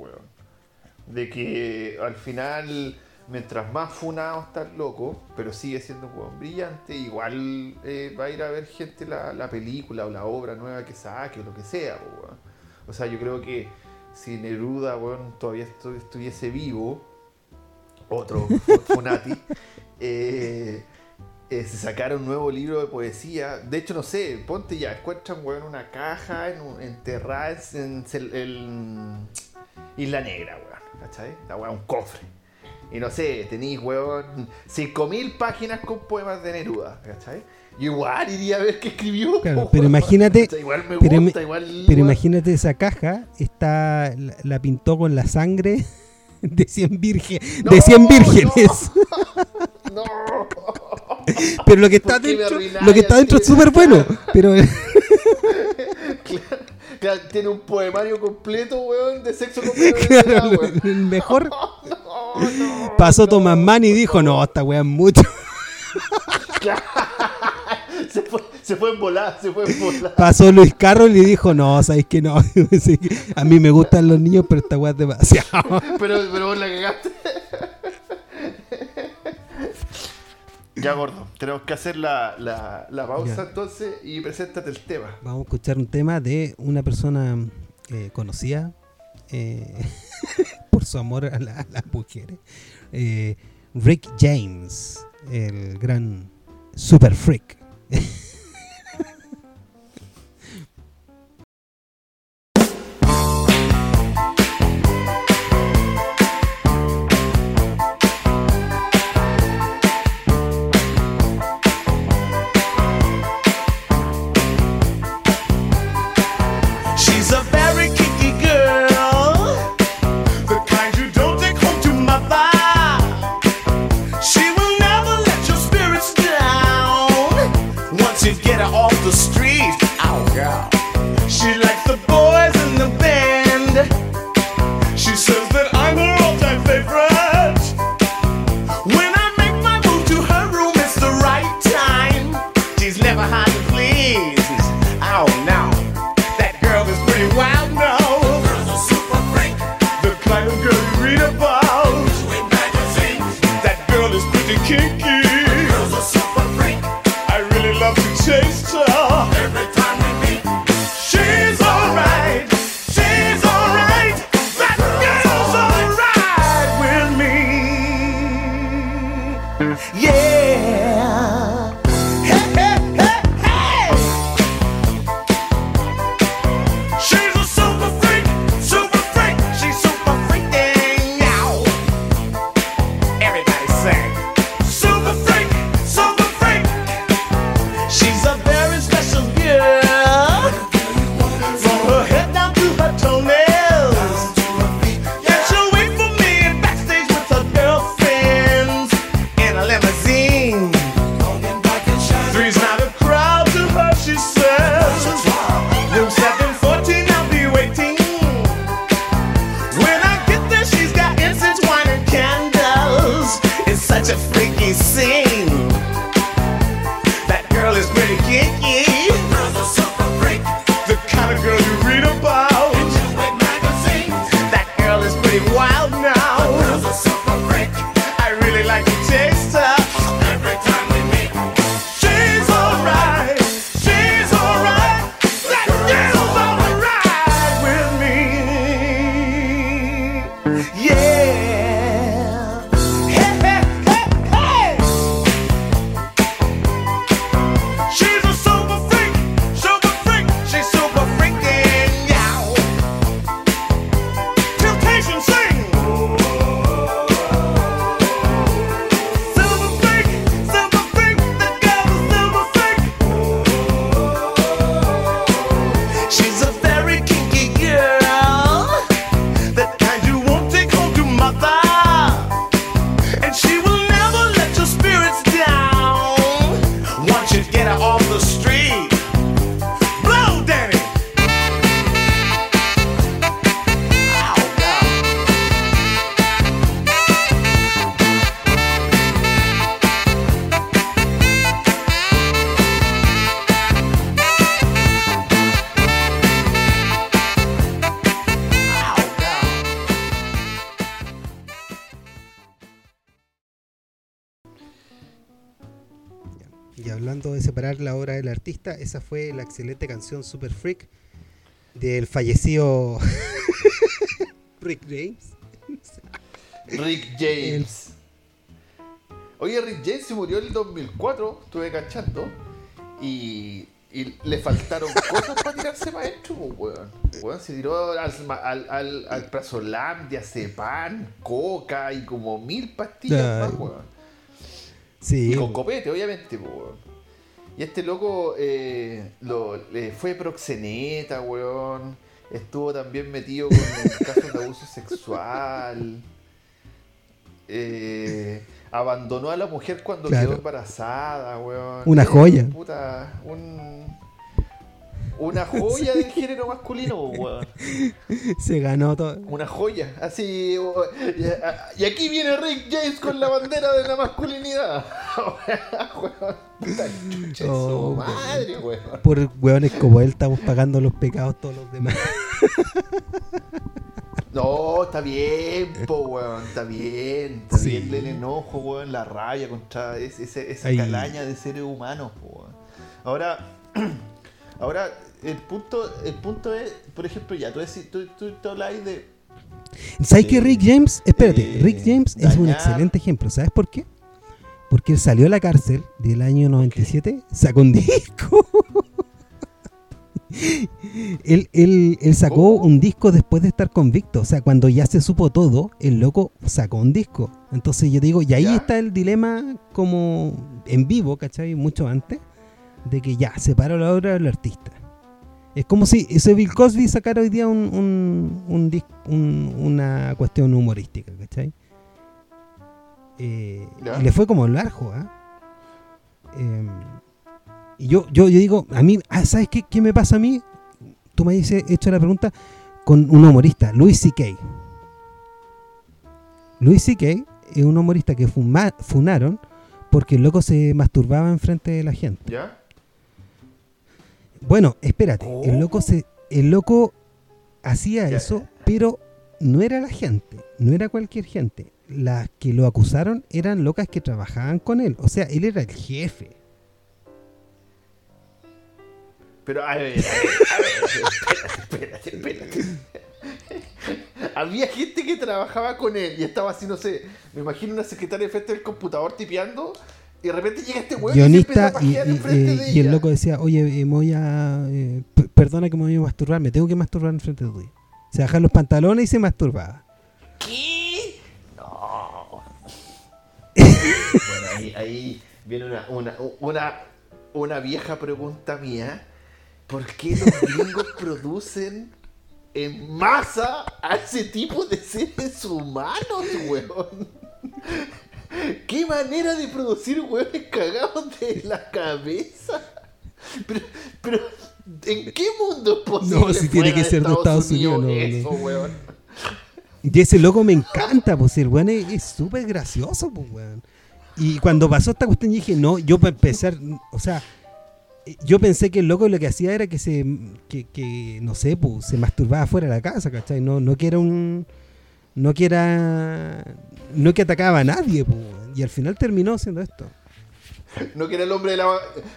[SPEAKER 2] De que al final, mientras más funado está loco, pero sigue siendo un weón brillante, igual eh, va a ir a ver gente la, la película o la obra nueva que saque o lo que sea. weón. O sea, yo creo que si Neruda weón, todavía estu- estuviese vivo, otro Funati, eh, eh, se sacara un nuevo libro de poesía. De hecho, no sé, ponte ya, encuentran weón, una caja en un- enterrada en, cel- en Isla Negra, weón. ¿Cachai? La weón, un cofre. Y no sé, tenéis, weón, 5.000 páginas con poemas de Neruda, ¿cachai? Yo igual iría a ver qué escribió.
[SPEAKER 3] Claro, pero imagínate-
[SPEAKER 2] ¿Cachai? Igual me
[SPEAKER 3] pero
[SPEAKER 2] gusta,
[SPEAKER 3] im-
[SPEAKER 2] igual.
[SPEAKER 3] Pero
[SPEAKER 2] weón.
[SPEAKER 3] imagínate esa caja, está, la, la pintó con la sangre de 100 virgen,
[SPEAKER 2] No,
[SPEAKER 3] de 100 vírgenes.
[SPEAKER 2] No.
[SPEAKER 3] Pero lo que está
[SPEAKER 2] ¿Por qué me
[SPEAKER 3] dentro, lo que está dentro es súper bueno. Pero
[SPEAKER 2] Claro, claro, tiene un poemario completo, weón, de sexo Neruda,
[SPEAKER 3] claro,
[SPEAKER 2] weón.
[SPEAKER 3] el mejor
[SPEAKER 2] No, no,
[SPEAKER 3] pasó. Tomás Mann y dijo, no, esta weá es mucho.
[SPEAKER 2] Se fue, se fue en volar, se fue en.
[SPEAKER 3] Pasó Luis Carroll y dijo, no, sabéis que no. A mí me gustan los niños, pero esta weá es demasiado.
[SPEAKER 2] Pero, pero vos la cagaste. Ya, gordo, tenemos que hacer la, la, la pausa
[SPEAKER 3] Ya.
[SPEAKER 2] entonces y preséntate el tema.
[SPEAKER 3] Vamos a escuchar un tema de una persona eh, conocida. eh, por su amor a, la- a las mujeres. Eh, Rick James, el gran super
[SPEAKER 4] freak.
[SPEAKER 3] Y hablando de separar la obra del artista, esa fue la excelente canción Super Freak del fallecido Rick James.
[SPEAKER 2] Rick James. Oye, Rick James se murió en el 2004, estuve cachando. Y, y le faltaron cosas para tirarse para adentro, weón. Weón, se tiró al, al, al, al prazolam, diazepam, coca y como mil pastillas más, weón.
[SPEAKER 3] Sí,
[SPEAKER 2] Y con copete, obviamente. Y este loco eh, lo, fue proxeneta, weón. Estuvo también metido con casos de abuso sexual. Eh, abandonó a la mujer cuando
[SPEAKER 3] Claro.
[SPEAKER 2] quedó embarazada, weón.
[SPEAKER 3] Una
[SPEAKER 2] Eh,
[SPEAKER 3] joya.
[SPEAKER 2] Puta, un, una joya del género masculino, weón.
[SPEAKER 3] se ganó todo.
[SPEAKER 2] Una joya, así. y, aquí viene Rick James con la bandera de la masculinidad. Puta chucha de su
[SPEAKER 3] Oh,
[SPEAKER 2] madre, weón.
[SPEAKER 3] Por hueones como él estamos pagando los pecados todos los demás.
[SPEAKER 2] No, está bien, po, weón, está bien. Está
[SPEAKER 3] Sí.
[SPEAKER 2] bien el enojo, weón, la rabia contra ese- ese- esa
[SPEAKER 3] Ay.
[SPEAKER 2] calaña de seres humanos, po, weón. Ahora, ahora, el punto, el punto es, por ejemplo, ya, tú, decís- tú, tú, tú habláis de,
[SPEAKER 3] ¿Sabes que
[SPEAKER 2] de-
[SPEAKER 3] Rick James? Espérate,
[SPEAKER 2] de
[SPEAKER 3] Rick James es un excelente ejemplo. ¿Sabes por qué? Porque él salió de la cárcel del año 97, sacó un disco. él, él- él sacó
[SPEAKER 2] ¿Cómo?
[SPEAKER 3] un disco después de estar convicto. O sea, cuando ya se supo todo, el loco sacó un disco. Entonces yo digo, y ahí
[SPEAKER 2] Ya.
[SPEAKER 3] está el dilema como en vivo, ¿cachai? Mucho antes, de que ya, separa la obra del artista. Es como si ese Bill Cosby sacara hoy día un, un- un una cuestión humorística, ¿cachai? Eh, y le fue como largo, ¿ah? Em, y yo, yo, yo digo, a mí, ah, ¿sabes qué, qué me pasa a mí? Tú me has hecho la pregunta con un humorista, Louis C.K. Louis C.K. es un humorista que fuma- funaron porque el loco se masturbaba enfrente de la gente.
[SPEAKER 2] ¿Ya?
[SPEAKER 3] Bueno, espérate, el
[SPEAKER 2] ¿Cómo?
[SPEAKER 3] loco se, el loco hacía eso, pero no era la gente, no era cualquier gente. Las que lo acusaron eran locas que trabajaban con él. O sea, él era el jefe.
[SPEAKER 2] Pero, a ver, a ver, a ver, espérate, espérate, espérate. Había gente que trabajaba con él y estaba así, no sé, me imagino una secretaria frente del computador tipeando y de repente llega este weón
[SPEAKER 3] guionista
[SPEAKER 2] y,
[SPEAKER 3] y,
[SPEAKER 2] se empieza a pajear
[SPEAKER 3] y-
[SPEAKER 2] enfrente
[SPEAKER 3] eh,
[SPEAKER 2] de
[SPEAKER 3] y el loco decía, oye, eh, me voy a... eh, perdona que me voy a masturbar, me tengo que masturbar enfrente de ti. Se bajan los pantalones y se masturbaba.
[SPEAKER 2] ¿Qué? No. bueno, ahí, ahí viene una, una, una, una vieja pregunta mía. ¿Por qué los gringos producen en masa a ese tipo de seres humanos, weón? ¿Qué manera de producir weones cagados de la cabeza? Pero, pero ¿en qué mundo es posible?
[SPEAKER 3] No, si tiene que ser de Estados Unidos, no, no.
[SPEAKER 2] eso, weón?
[SPEAKER 3] Y ese loco me encanta, pues el weón es súper gracioso, pues weón. Y cuando pasó esta cuestión dije, no, yo para empezar, o sea, yo pensé que el loco lo que hacía era que se, que, que, no sé, pues se masturbaba fuera de la casa, ¿cachai? No, no que era un, no que era, no que atacaba a nadie, weón. Y al final terminó haciendo esto.
[SPEAKER 2] No que era el hombre de la.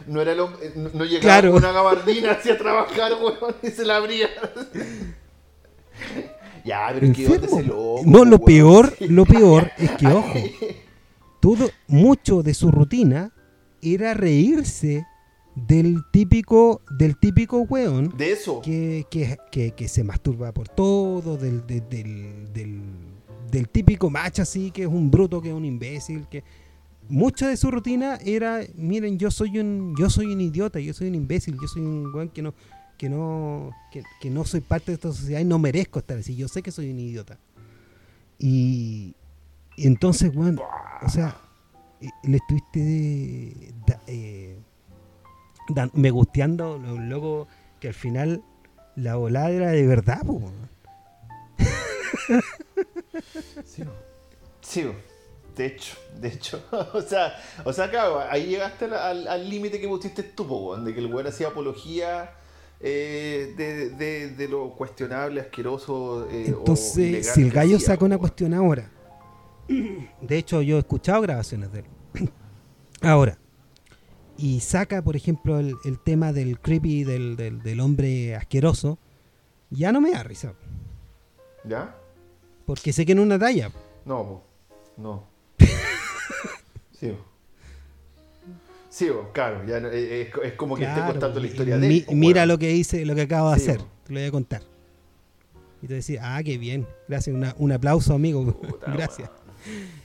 [SPEAKER 2] No era el hombre. No, no llegaba
[SPEAKER 3] Claro.
[SPEAKER 2] con una gabardina hacia trabajar, weón, y se la abría. ya, pero ese loco.
[SPEAKER 3] No, lo
[SPEAKER 2] weón.
[SPEAKER 3] peor, lo peor es que, ojo, todo, mucho de su rutina era reírse del típico, del típico weón
[SPEAKER 2] De eso.
[SPEAKER 3] que, que, que, que se masturba por todo, del, de- del, del, del típico macho así, que es un bruto, que es un imbécil, que mucha de su rutina era, miren, yo soy un, yo soy un idiota, yo soy un imbécil, yo soy un weón que no, que no, que, que no soy parte de esta sociedad y no merezco estar así, yo sé que soy un idiota. Y, y entonces, weón, o sea, eh, le estuviste da- eh, dan- me gusteando lo loco que al final la volada era de verdad, po.
[SPEAKER 2] Sí. Sí, de hecho, de hecho. o sea, o sea, claro, ahí llegaste al- límite que pusiste tú, po, de que el weón hacía apología eh, de, de, de lo cuestionable, asqueroso. eh, o
[SPEAKER 3] Entonces,
[SPEAKER 2] ilegal
[SPEAKER 3] si el gallo
[SPEAKER 2] hacía,
[SPEAKER 3] saca
[SPEAKER 2] po,
[SPEAKER 3] una cuestión ahora, de hecho yo he escuchado grabaciones de él, ahora, y saca, por ejemplo, el, el tema del creepy, del, del, del hombre asqueroso, ya no me da risa,
[SPEAKER 2] ¿Ya?
[SPEAKER 3] porque sé que es una talla.
[SPEAKER 2] No, no. Sí. Sí, claro, ya eh, es, es como que esté contando la historia de él.
[SPEAKER 3] mi- mira lo que hice, lo que acabo de
[SPEAKER 2] Sí,
[SPEAKER 3] hacer, te lo voy a contar. Y te decís, ah, qué bien, gracias, una- un aplauso, amigo,
[SPEAKER 2] Puta,
[SPEAKER 3] gracias.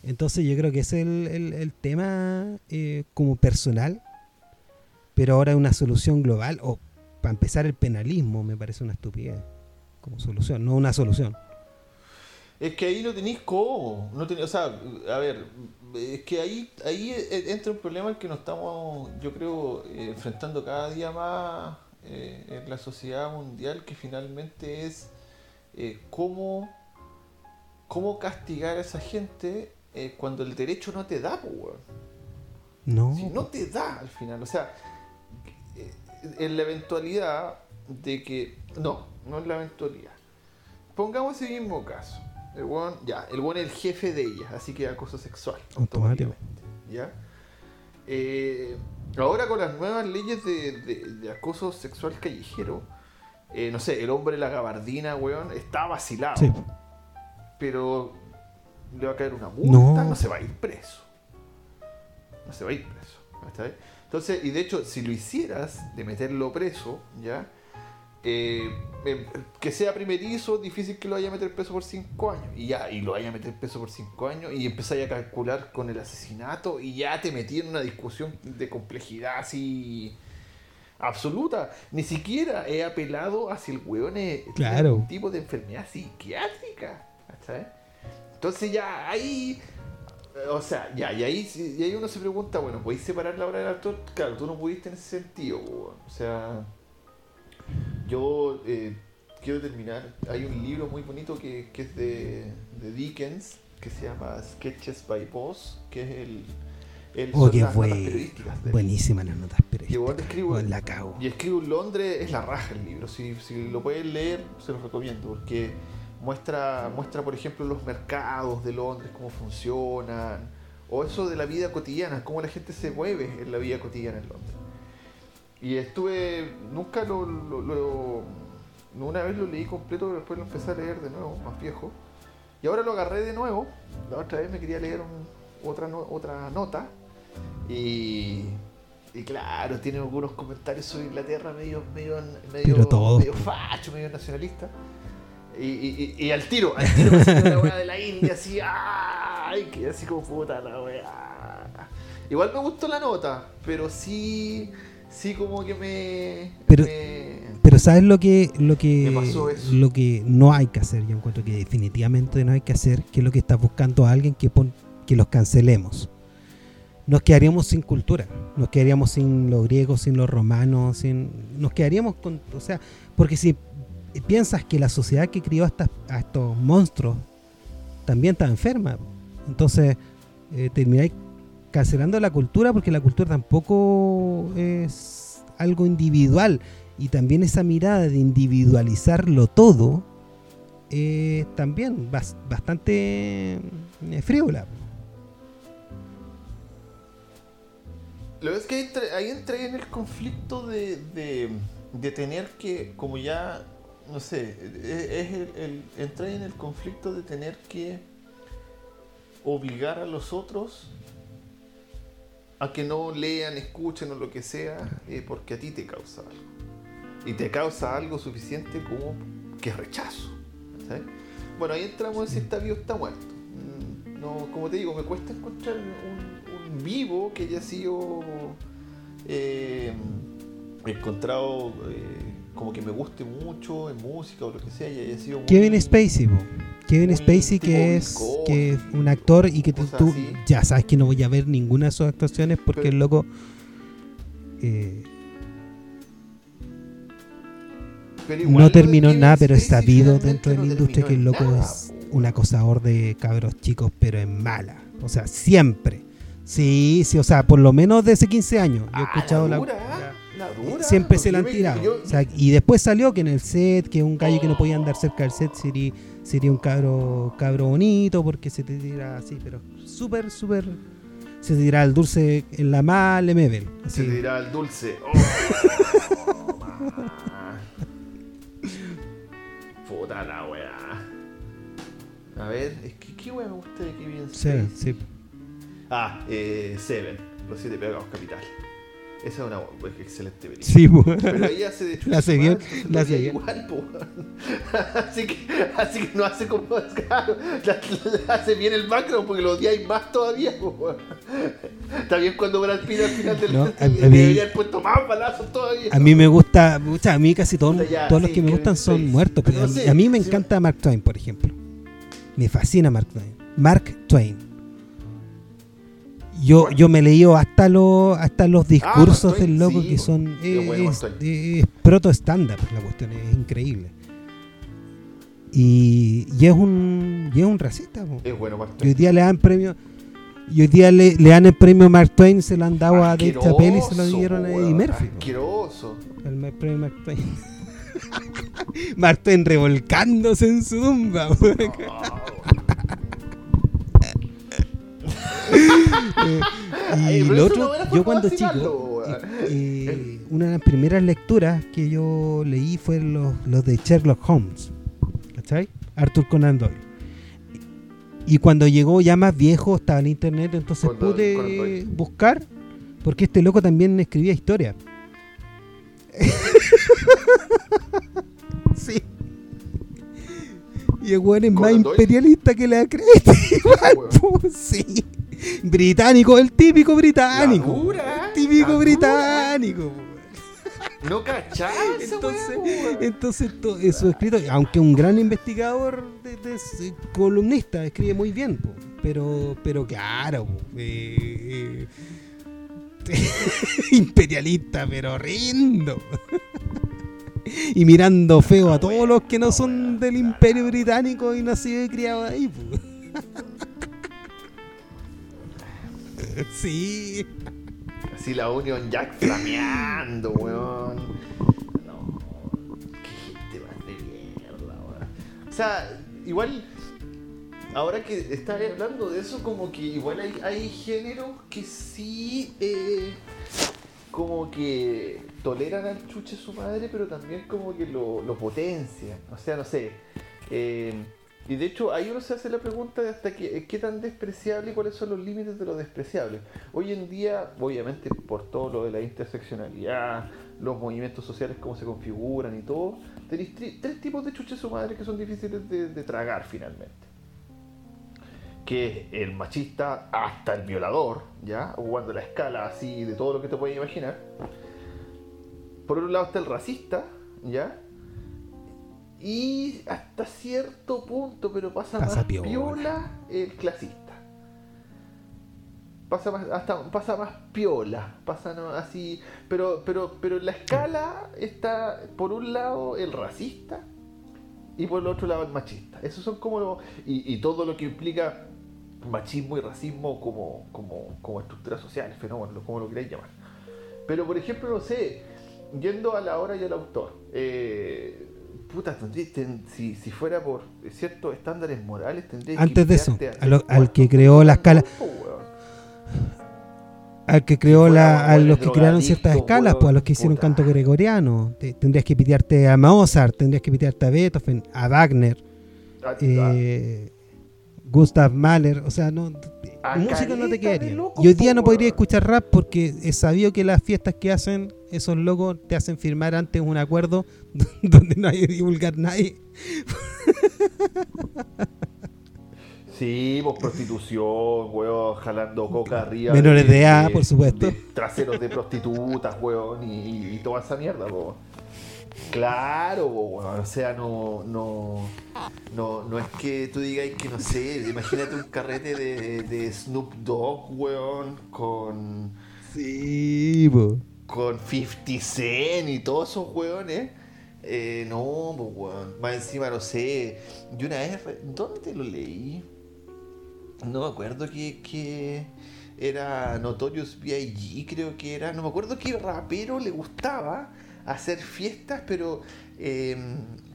[SPEAKER 3] Entonces yo creo que ese es el, el- el tema eh, como personal, pero ahora una solución global, o para empezar el penalismo me parece una estupidez como solución, no una solución.
[SPEAKER 2] Es que ahí no tenéis cómo. No tenéis, o sea, a ver, es que ahí, ahí e- entra un problema el que nos estamos, yo creo, eh, enfrentando cada día más eh, en la sociedad mundial, que finalmente es eh, cómo, cómo castigar a esa gente eh, cuando el derecho no te da, weón.
[SPEAKER 3] No,
[SPEAKER 2] Si no te da al final, o sea, en la eventualidad de que. No, no es la eventualidad. Pongamos ese mismo caso. El weón, ya, el buen es el jefe de ella, así que acoso sexual.
[SPEAKER 3] Automático.
[SPEAKER 2] automáticamente, ¿Ya? Eh, ahora con las nuevas leyes de, de- de acoso sexual callejero, eh, no sé, el hombre de la gabardina, weón, está vacilado.
[SPEAKER 3] Sí.
[SPEAKER 2] pero le va a caer una multa, no,
[SPEAKER 3] No.
[SPEAKER 2] se va a ir preso. No se va a ir preso. ¿cachai? Entonces, y de hecho, si lo hicieras de meterlo preso, ¿ya? Eh, em, que sea primerizo, difícil que lo vaya a meter preso por 5 años. Y ya, y lo vaya a meter preso por 5 años y empezáis a calcular con el asesinato y ya te metí en una discusión de complejidad así absoluta. Ni siquiera he apelado a si el weón es
[SPEAKER 3] Claro.
[SPEAKER 2] algún tipo de enfermedad psiquiátrica. Entonces ya ahí... O sea, ya, y ahí, y ahí uno se pregunta, bueno, ¿podéis separar la obra del actor? Claro, tú no pudiste en ese sentido. O sea, yo eh, quiero terminar. Hay un libro muy bonito que, que es de, de Dickens, que se llama Sketches by Boss, que es el... el
[SPEAKER 3] Oh, qué
[SPEAKER 2] las notas periodísticas de él.
[SPEAKER 3] buenísimas las notas
[SPEAKER 2] Y
[SPEAKER 3] periodísticas. la cago.
[SPEAKER 2] y escribe en Londres, es la raja el libro. Si, si lo pueden leer, se los recomiendo, porque muestra, muestra, por ejemplo, los mercados de Londres, cómo funcionan, o eso de la vida cotidiana, cómo la gente se mueve en la vida cotidiana en Londres. Y estuve, nunca lo, lo- lo- una vez lo leí completo, pero después lo empecé a leer de nuevo, más viejo. Y ahora lo agarré de nuevo. La otra vez me quería leer un- otra, no- otra nota. Y, y claro, tiene algunos comentarios sobre Inglaterra medio, medio, medio, medio facho, medio nacionalista. Y, y, y, al tiro, al tiro la weá de la India, así, ¡ay! Que así como puta la weá. Igual me gustó la nota, pero sí, sí como que me.
[SPEAKER 3] Pero-
[SPEAKER 2] me-
[SPEAKER 3] Pero ¿sabes lo que lo que lo que no hay que hacer? Yo encuentro que definitivamente no hay que hacer, que es lo que está buscando alguien que pon- que los cancelemos. Nos quedaríamos sin cultura, nos quedaríamos sin los griegos, sin los romanos, sin nos quedaríamos con, o sea, porque si piensas que la sociedad que crió a, estos monstruos también está enferma, entonces eh, termináis cancelando la cultura porque la cultura tampoco es algo individual y también esa mirada de individualizarlo todo es también bas- bastante eh, frívola.
[SPEAKER 2] Lo que es que ahí entré, en el conflicto de, de tener que, como ya, no sé, es es el, entré en el conflicto de tener que obligar a los otros a que no lean, escuchen o lo que sea, eh, porque a ti te causa algo. Y te causa algo suficiente como que rechazo. Bueno, ahí entramos en si está vivo está muerto. Mm, No, como te digo, me cuesta encontrar un, un vivo que haya sido eh, encontrado eh, como que me guste mucho en música o lo que sea y haya sido muy-
[SPEAKER 3] Kevin Spacey, po. Kevin
[SPEAKER 2] muy
[SPEAKER 3] Spacey que es, que es un actor y que tú, ya sabes que no voy a ver ninguna de sus actuaciones porque
[SPEAKER 2] Pero-
[SPEAKER 3] el loco eh, no terminó nada, pero es sabido dentro de
[SPEAKER 2] no
[SPEAKER 3] la industria que el loco
[SPEAKER 2] nada,
[SPEAKER 3] es un acosador de cabros chicos, pero en mala. O sea, siempre. Sí, sí, o sea, por lo menos de hace 15 años. Yo he
[SPEAKER 2] Ah,
[SPEAKER 3] escuchado
[SPEAKER 2] la dura,
[SPEAKER 3] siempre se la han tirado.
[SPEAKER 2] yo-
[SPEAKER 3] O sea, y después salió que en el set, que un gallo que no podía andar cerca del set sería, sería un cabro, cabro bonito porque se te tira así, pero súper, súper. Se te tira el dulce en la mal level.
[SPEAKER 2] Se te dirá el dulce. Oh. Puta la weá. A ver, es que qué weá me gusta de Kevin
[SPEAKER 3] Sí,
[SPEAKER 2] Spacey.
[SPEAKER 3] sí.
[SPEAKER 2] Ah, eh, Seven, los siete pegados capital. Esa es una bu- excelente película.
[SPEAKER 3] Sí, pues.
[SPEAKER 2] Pero ella hace de
[SPEAKER 3] La hace bien, la hace bien.
[SPEAKER 2] igual, po. así, que, así que no hace como claro, la, la hace bien el macro porque lo odiáis más todavía, po. Está bien cuando Brad Pitt al final del
[SPEAKER 3] No, a-
[SPEAKER 2] debería haber puesto más balazos todavía.
[SPEAKER 3] A mí me gusta, a mí casi
[SPEAKER 2] ya,
[SPEAKER 3] todos los que me gustan son muertos.
[SPEAKER 2] Pero no
[SPEAKER 3] a,
[SPEAKER 2] sé,
[SPEAKER 3] a mí me
[SPEAKER 2] sí.
[SPEAKER 3] encanta Mark Twain, por ejemplo. Me fascina Mark Twain. Mark Twain. Yo, yo me he leído hasta, los hasta los discursos del loco
[SPEAKER 2] sí,
[SPEAKER 3] que son
[SPEAKER 2] Qué bueno,
[SPEAKER 3] es,
[SPEAKER 2] Mark Twain.
[SPEAKER 3] es proto estándar la cuestión, es increíble. Y, y es un y es un racista. po.
[SPEAKER 2] Es bueno, Mark
[SPEAKER 3] Y hoy día le dan premio y hoy día le, le dan el premio Mark Twain, se lo han dado a Dave Chappelle y se lo dieron a Eddie Murphy. po.
[SPEAKER 2] Asqueroso.
[SPEAKER 3] El premio Mark Twain. Mark Twain revolcándose en su tumba. weón. Eh,
[SPEAKER 2] Ay,
[SPEAKER 3] y
[SPEAKER 2] pero
[SPEAKER 3] lo otro, yo cuando chico, eh, eh, una de las primeras lecturas que yo leí fue los, los de Sherlock Holmes. ¿Cachai? Arthur Conan Doyle. Y cuando llegó ya más viejo, estaba en internet, entonces pude buscar, porque este loco también escribía historia. sí. Y el weón es
[SPEAKER 2] ¿Con
[SPEAKER 3] más imperialista que la cresta. igual, po, sí. Británico, el típico británico.
[SPEAKER 2] Dura,
[SPEAKER 3] el típico británico.
[SPEAKER 2] No cachaba esa
[SPEAKER 3] Entonces,
[SPEAKER 2] weón.
[SPEAKER 3] entonces to- eh, su escrito, aunque un gran investigador, de, de- de- columnista, escribe muy bien, po, pero, pero claro, po, eh, eh, imperialista, pero rindo. y mirando feo a todos los que no son del imperio británico y nacido y criado ahí. sí.
[SPEAKER 2] Así la Union Jack flameando, weón. No, qué gente más de mierda, weón. O sea, igual, ahora que estás hablando de eso, como que igual hay, hay géneros que sí, eh, como que toleran al chuche su madre, pero también como que lo, potencian. O sea, no sé. eh, y de hecho, ahí uno se hace la pregunta de hasta qué, qué tan despreciable y cuáles son los límites de lo despreciable. Hoy en día, obviamente, por todo lo de la interseccionalidad, los movimientos sociales, cómo se configuran y todo, tenéis tres tipos de chuches su madre que son difíciles de tragar finalmente. Que es el machista hasta el violador, ¿ya? O cuando la escala así de todo lo que te puedes imaginar. Por otro lado está el racista, ¿ya? Y hasta cierto punto, pero pasa,
[SPEAKER 3] Pasa
[SPEAKER 2] más
[SPEAKER 3] piola.
[SPEAKER 2] piola el clasista. Pasa más, hasta pasa más piola, pasa no, así, pero, pero, pero en la escala está por un lado el racista y por el otro lado el machista. Esos son como y todo lo que implica machismo y racismo como, como, como estructuras sociales, fenómenos, como lo queráis llamar. Pero por ejemplo, no sé, yendo a la hora y al autor, eh, puta, si, si fuera por ciertos estándares morales, tendría
[SPEAKER 3] Antes de eso, a lo- al que creó la escala-. Al que creó la, a los que crearon ciertas escalas, pues a los que hicieron
[SPEAKER 2] puta.
[SPEAKER 3] canto gregoriano. Te- tendrías que pitearte a Mozart, tendrías que pitearte a Beethoven, a Wagner,
[SPEAKER 2] Ah,
[SPEAKER 3] eh, Gustav Mahler, o sea, no,
[SPEAKER 2] A
[SPEAKER 3] música no te quedaría.
[SPEAKER 2] loco,
[SPEAKER 3] Y hoy día no podría
[SPEAKER 2] weón.
[SPEAKER 3] escuchar rap porque es sabido que las fiestas que hacen esos locos te hacen firmar antes un acuerdo donde no hay que divulgar nadie.
[SPEAKER 2] Sí, pues prostitución, weón, jalando coca arriba.
[SPEAKER 3] Menores de edad, por supuesto.
[SPEAKER 2] de traseros de prostitutas, weón, y, y toda esa mierda, po. Claro, o sea, no, no, no, no es que tú digas que no sé, imagínate un carrete de, de Snoop Dogg, weón, con,
[SPEAKER 3] Sí, po.
[SPEAKER 2] con 50 Cent y todos esos weones. Eh, no, pues weón, más encima no sé, yo una vez, ¿dónde te lo leí? No me acuerdo que, que era Notorious B.I.G. creo que era. No me acuerdo qué rapero le gustaba hacer fiestas, pero eh,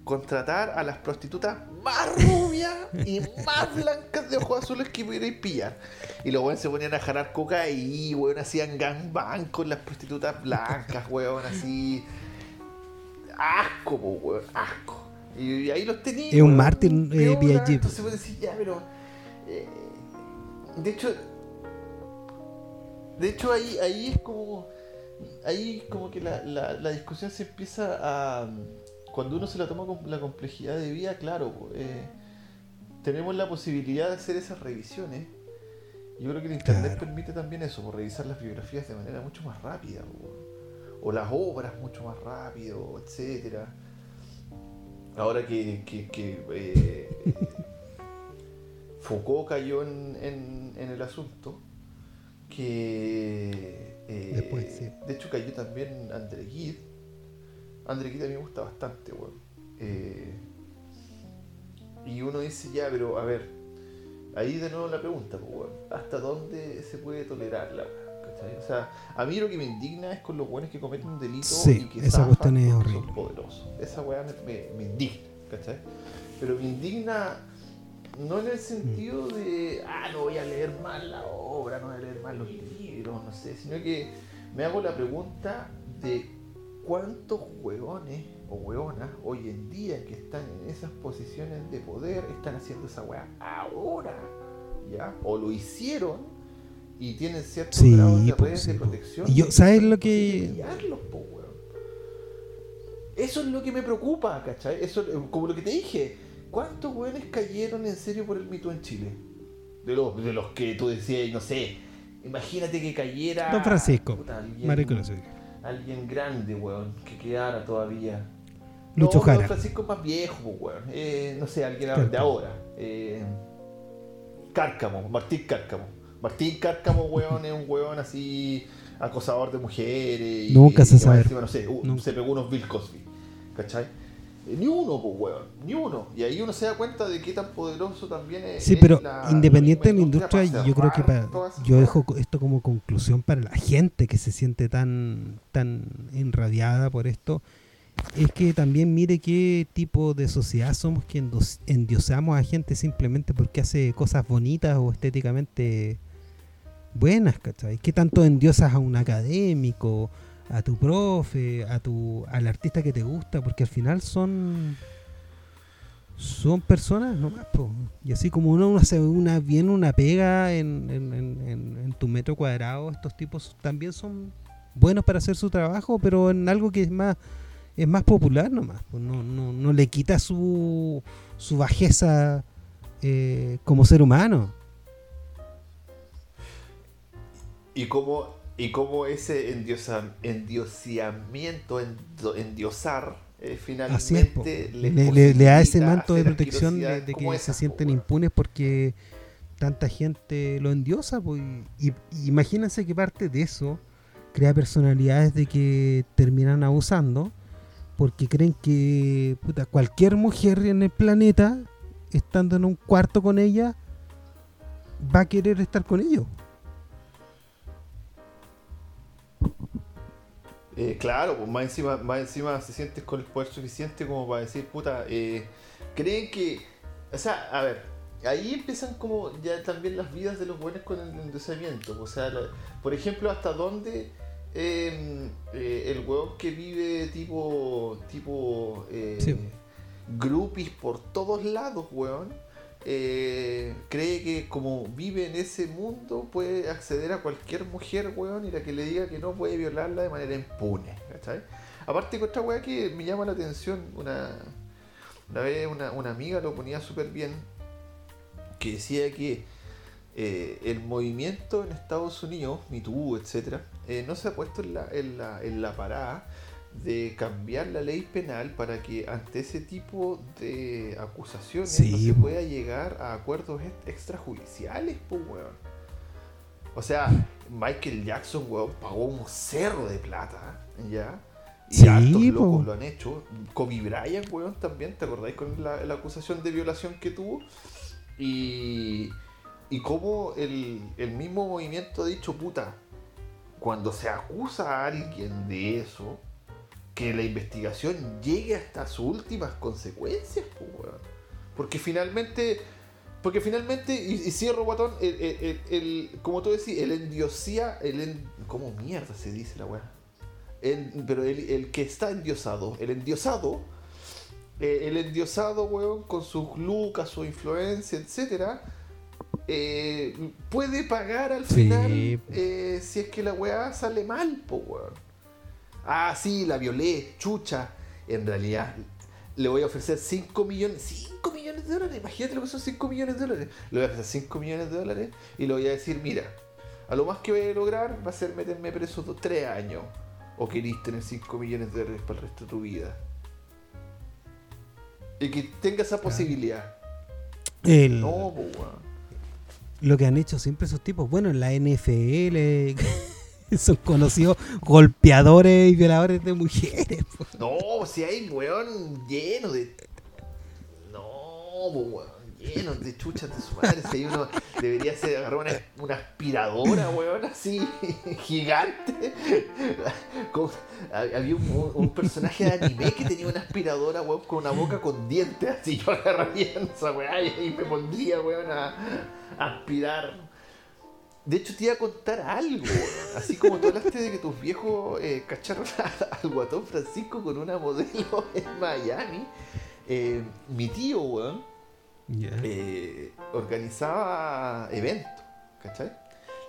[SPEAKER 2] contratar a las prostitutas más rubias y más blancas de ojos azules que pudierais pillar. Y los weones se ponían a jalar coca ahí, weón, hacían gangbang con las prostitutas blancas, weón, así. Asco, weón, asco. Y, y ahí los tenía.
[SPEAKER 3] Es un mártir, eh. B.I.G..
[SPEAKER 2] Entonces vos decís, ya, pero. eh, de hecho. De hecho, ahí, ahí es como. Ahí como que la, la, la discusión se empieza a. Cuando uno se la toma con la complejidad de vida, claro, eh, tenemos la posibilidad de hacer esas revisiones. Yo creo que el internet
[SPEAKER 3] Claro.
[SPEAKER 2] permite también eso, revisar las biografías de manera mucho más rápida, o las obras mucho más rápido, etcétera. Ahora que, que, que, eh, Foucault cayó en, en- en el asunto, que eh,
[SPEAKER 3] Después, sí.
[SPEAKER 2] de hecho cayó también André Gide. André Gide a mí me gusta bastante, weón. Eh, y uno dice, ya, pero a ver, ahí de nuevo la pregunta, pues, weón, ¿hasta dónde se puede tolerar la? ¿Cachai? O sea, a mí lo que me indigna es con los buenos que cometen un delito
[SPEAKER 3] Sí,
[SPEAKER 2] y que
[SPEAKER 3] esa cuestión es
[SPEAKER 2] porque son
[SPEAKER 3] horrible.
[SPEAKER 2] poderosos. Esa weá me, me- me indigna, ¿cachai? Pero me indigna no en el sentido de, ah, no voy a leer más la obra, no voy a leer más los libros, no sé, sino que me hago la pregunta de cuántos hueones o hueonas hoy en día que están en esas posiciones de poder están haciendo esa weá ahora. ¿ya? O lo hicieron y tienen ciertos
[SPEAKER 3] Sí,
[SPEAKER 2] grados de
[SPEAKER 3] po,
[SPEAKER 2] redes
[SPEAKER 3] sí,
[SPEAKER 2] de
[SPEAKER 3] po.
[SPEAKER 2] protección.
[SPEAKER 3] Y yo- ¿sabes lo que-
[SPEAKER 2] po. Eso es lo que me preocupa, ¿cachai? Eso, eh, como lo que te dije, ¿cuántos weones cayeron en serio por el mito en Chile? De los, de los que tú decías, no sé, imagínate que cayera...
[SPEAKER 3] Don Francisco,
[SPEAKER 2] puta, alguien- alguien grande, weón, que quedara todavía.
[SPEAKER 3] Lucho
[SPEAKER 2] no,
[SPEAKER 3] Jara.
[SPEAKER 2] Don Francisco es más viejo, pues, weón. Eh, no sé, alguien de ahora. Eh, Cárcamo, Martín Cárcamo. Martín Cárcamo, weón, es un weón así acosador de mujeres.
[SPEAKER 3] Nunca se
[SPEAKER 2] y
[SPEAKER 3] sabe.
[SPEAKER 2] no sé, uh, se pegó unos Bill Cosby. ¿Cachai? Ni uno, pues, weón, ni uno. Y ahí uno se da cuenta de qué tan poderoso también es.
[SPEAKER 3] Sí, pero
[SPEAKER 2] la-
[SPEAKER 3] independiente de la industria, yo creo que para, yo dejo esto como conclusión para la gente que se siente tan, tan enradiada por esto, es que también mire qué tipo de sociedad somos que endiosamos a gente simplemente porque hace cosas bonitas o estéticamente buenas, ¿cachai? ¿Qué tanto endiosas a un académico, a tu profe, a tu, al artista que te gusta? Porque al final son son personas nomás, po. Y así como uno hace una bien una pega en, en- en- tu metro cuadrado, estos tipos también son buenos para hacer su trabajo, pero en algo que es más es más popular nomás. no, no, no le quita su, su bajeza eh, como ser humano.
[SPEAKER 2] Y como, y como ese endiosa- endiosamiento, endo- endiosar, eh,
[SPEAKER 3] es, po.
[SPEAKER 2] finalmente
[SPEAKER 3] le, le- le da ese manto de protección de, que
[SPEAKER 2] esas,
[SPEAKER 3] se
[SPEAKER 2] po,
[SPEAKER 3] sienten impunes porque tanta gente lo endiosa. pues, y, y imagínense que parte de eso crea personalidades de que terminan abusando porque creen que puta, cualquier mujer en el planeta, estando en un cuarto con ella, va a querer estar con ellos.
[SPEAKER 2] Eh, claro, pues más encima, más encima se sientes con el poder suficiente como para decir, puta, eh, creen que, o sea, a ver, ahí empiezan como ya también las vidas de los buenos con el endeudamiento, o sea, la- por ejemplo, hasta dónde eh, eh, el huevón que vive tipo, tipo,
[SPEAKER 3] Sí.
[SPEAKER 2] groupies por todos lados, weón, eh, cree que como vive en ese mundo puede acceder a cualquier mujer, weón, y la que le diga que no puede violarla de manera impune, ¿cachai? Aparte con otra weá que me llama la atención, una, una vez una, una amiga lo ponía súper bien, que decía que eh, el movimiento en Estados Unidos, MeToo, etcétera, eh, no se ha puesto en la, en la, en la parada de cambiar la ley penal para que ante ese tipo de acusaciones
[SPEAKER 3] Sí,
[SPEAKER 2] no se pueda llegar a acuerdos ex- extrajudiciales, pues, weón. O sea, Michael Jackson, weón, pagó un cerro de plata, ¿ya? Y
[SPEAKER 3] Sí,
[SPEAKER 2] hartos
[SPEAKER 3] po.
[SPEAKER 2] locos lo han hecho. Kobe Bryant, weón, también, ¿te acordáis con la, la acusación de violación que tuvo? Y, y cómo el, el mismo movimiento ha dicho, puta, cuando se acusa a alguien de eso, que la investigación llegue hasta sus últimas consecuencias, pues, weón. Porque finalmente, porque finalmente, y, y cierro, guatón, el, el- el- el- como tú decís, el endiosía, el en- ¿cómo mierda se dice la weá? Pero el, que está endiosado, el endiosado, eh, el endiosado, weón, con sus lucas, su influencia, etcétera, eh, puede pagar al
[SPEAKER 3] Sí,
[SPEAKER 2] final eh, si es que la weá sale mal, po, weón. Ah, sí, la violé, chucha. En realidad, le voy a ofrecer 5 millones, 5 millones de dólares. Imagínate lo que son 5 millones de dólares. Le voy a ofrecer 5 millones de dólares y le voy a decir, mira, a lo más que voy a lograr va a ser meterme preso 3 años. O querís tener 5 millones de dólares para el resto de tu vida. Y que tenga esa posibilidad.
[SPEAKER 3] El-
[SPEAKER 2] No, weón.
[SPEAKER 3] lo que han hecho siempre esos tipos. Bueno, en la NFL son conocidos golpeadores y violadores de mujeres.
[SPEAKER 2] No, si hay weón lleno de. No, weón, lleno de chuchas de su madre. Si hay uno, debería ser agarrar una, aspiradora, weón, así, gigante. Había un, personaje de anime que tenía una aspiradora, weón, con una boca con dientes. Así yo agarraría esa weá y me pondría, weón, a aspirar. De hecho, te iba a contar algo. weón. Así como tú hablaste de que tus viejos eh, cacharon al guatón Francisco con una modelo en Miami. eh, mi tío, weón, eh, organizaba eventos, ¿cachai?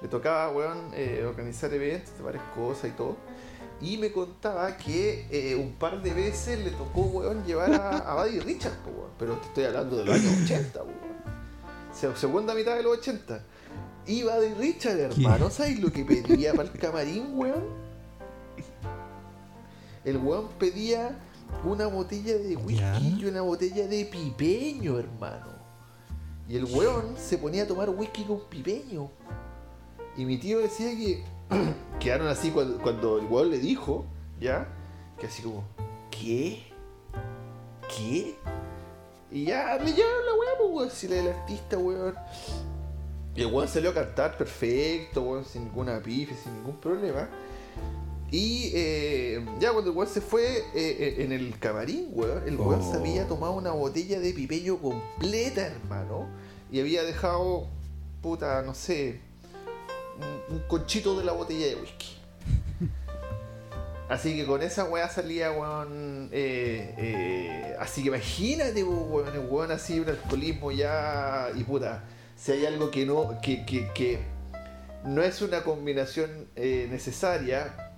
[SPEAKER 2] Le tocaba, weón, eh, organizar eventos de varias cosas y todo. Y me contaba que un par de veces le tocó, weón, llevar a, a Buddy Richard, weón. Pero te estoy hablando de los años 80, po, weón. Se- segunda mitad de los 80. Y Buddy Richard, hermano, ¿sabes lo que pedía para el camarín, weón? El weón pedía una botella de whisky y una botella de pipeño, hermano. Y el weón se ponía a tomar whisky con pipeño. Y mi tío decía que quedaron así cuando, cuando el weón le dijo, ¿ya? Que así como, ¿qué? ¿Qué? Y ya le llevaron la weá, pues, weón, si la del artista, weón. Y el weón salió a cantar perfecto, weón, sin ninguna pife, sin ningún problema. Y eh, ya cuando el weón se fue eh, eh, en el camarín, weón, el weón se
[SPEAKER 3] Oh.
[SPEAKER 2] había tomado una botella de pipeño completa, hermano. Y había dejado, puta, no sé, un, un conchito de la botella de whisky. Así que con esa weá salía, weón. eh, eh, así que imagínate, weón, el weón así, un alcoholismo ya. Y puta, si hay algo que no. que, que, que no es una combinación eh, necesaria,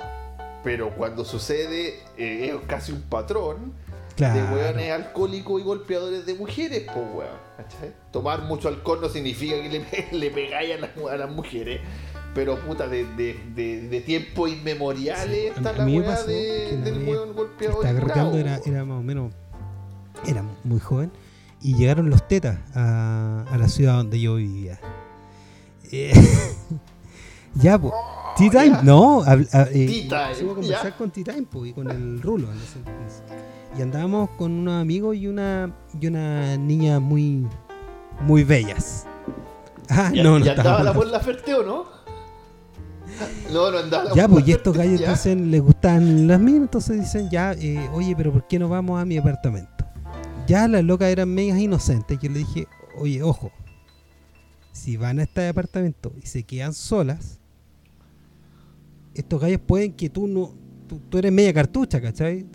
[SPEAKER 2] pero cuando sucede eh, es casi un patrón de weones alcohólicos y golpeadores de mujeres, pues weón. ¿cachai? Tomar mucho alcohol no significa que le, le pegáis a las, a las mujeres. Pero puta, de, de, de, de tiempos inmemoriales
[SPEAKER 3] Sí,
[SPEAKER 2] está la weá de-
[SPEAKER 3] la
[SPEAKER 2] del weón
[SPEAKER 3] que
[SPEAKER 2] golpeador.
[SPEAKER 3] estaba era, era más o menos era muy joven y llegaron los tetas a, a la ciudad donde yo vivía. Eh, ya pues Tea Time no hab- a- eh,
[SPEAKER 2] Tea Time,
[SPEAKER 3] a conversar con Tea Time po, y con el rulo en ese entonces. y andábamos con unos amigos y una y una niña muy muy bellas. Ah
[SPEAKER 2] ¿Ya,
[SPEAKER 3] no no
[SPEAKER 2] ya andaba la Mon Laferte o no? No, no andaba la
[SPEAKER 3] Ya, pues, y estos gallos entonces les gustan las minas, entonces dicen, ya, eh, oye, pero ¿por qué no vamos a mi apartamento? Ya las locas eran medias inocentes. Yo le dije, oye, ojo, si van a este apartamento y se quedan solas, estos gallos pueden que tú no, tú, eres media cartucha, ¿cachai?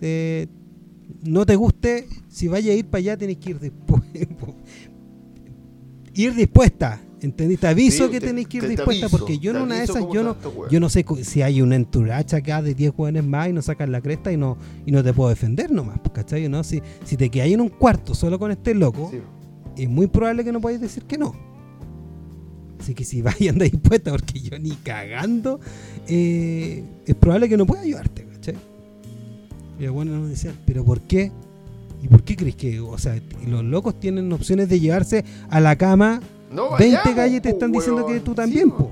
[SPEAKER 3] No te guste, si vayas a ir para allá tenés que ir después. ir dispuesta, ¿entendí? Te aviso
[SPEAKER 2] Sí,
[SPEAKER 3] que
[SPEAKER 2] te-
[SPEAKER 3] tenés que ir
[SPEAKER 2] te- te
[SPEAKER 3] dispuesta
[SPEAKER 2] aviso,
[SPEAKER 3] porque yo en una de esas, yo no, yo no sé si hay una enturacha acá de 10 jóvenes más y no sacan la cresta y no, y no te puedo defender nomás, pues, ¿cachai? ¿No? Si, si te quedas en un cuarto solo con este loco,
[SPEAKER 2] Sí.
[SPEAKER 3] es muy probable que no podáis decir que no. Así que si vayan de dispuesta, porque yo ni cagando, eh, es probable que no pueda ayudarte, ¿cachai? Y bueno nos decían, ¿pero por qué? ¿Y por qué crees que, o sea, los locos tienen opciones de llevarse a la cama
[SPEAKER 2] No
[SPEAKER 3] 20
[SPEAKER 2] vayamos,
[SPEAKER 3] galles te
[SPEAKER 2] po,
[SPEAKER 3] están diciendo que tú también,
[SPEAKER 2] po.
[SPEAKER 3] po.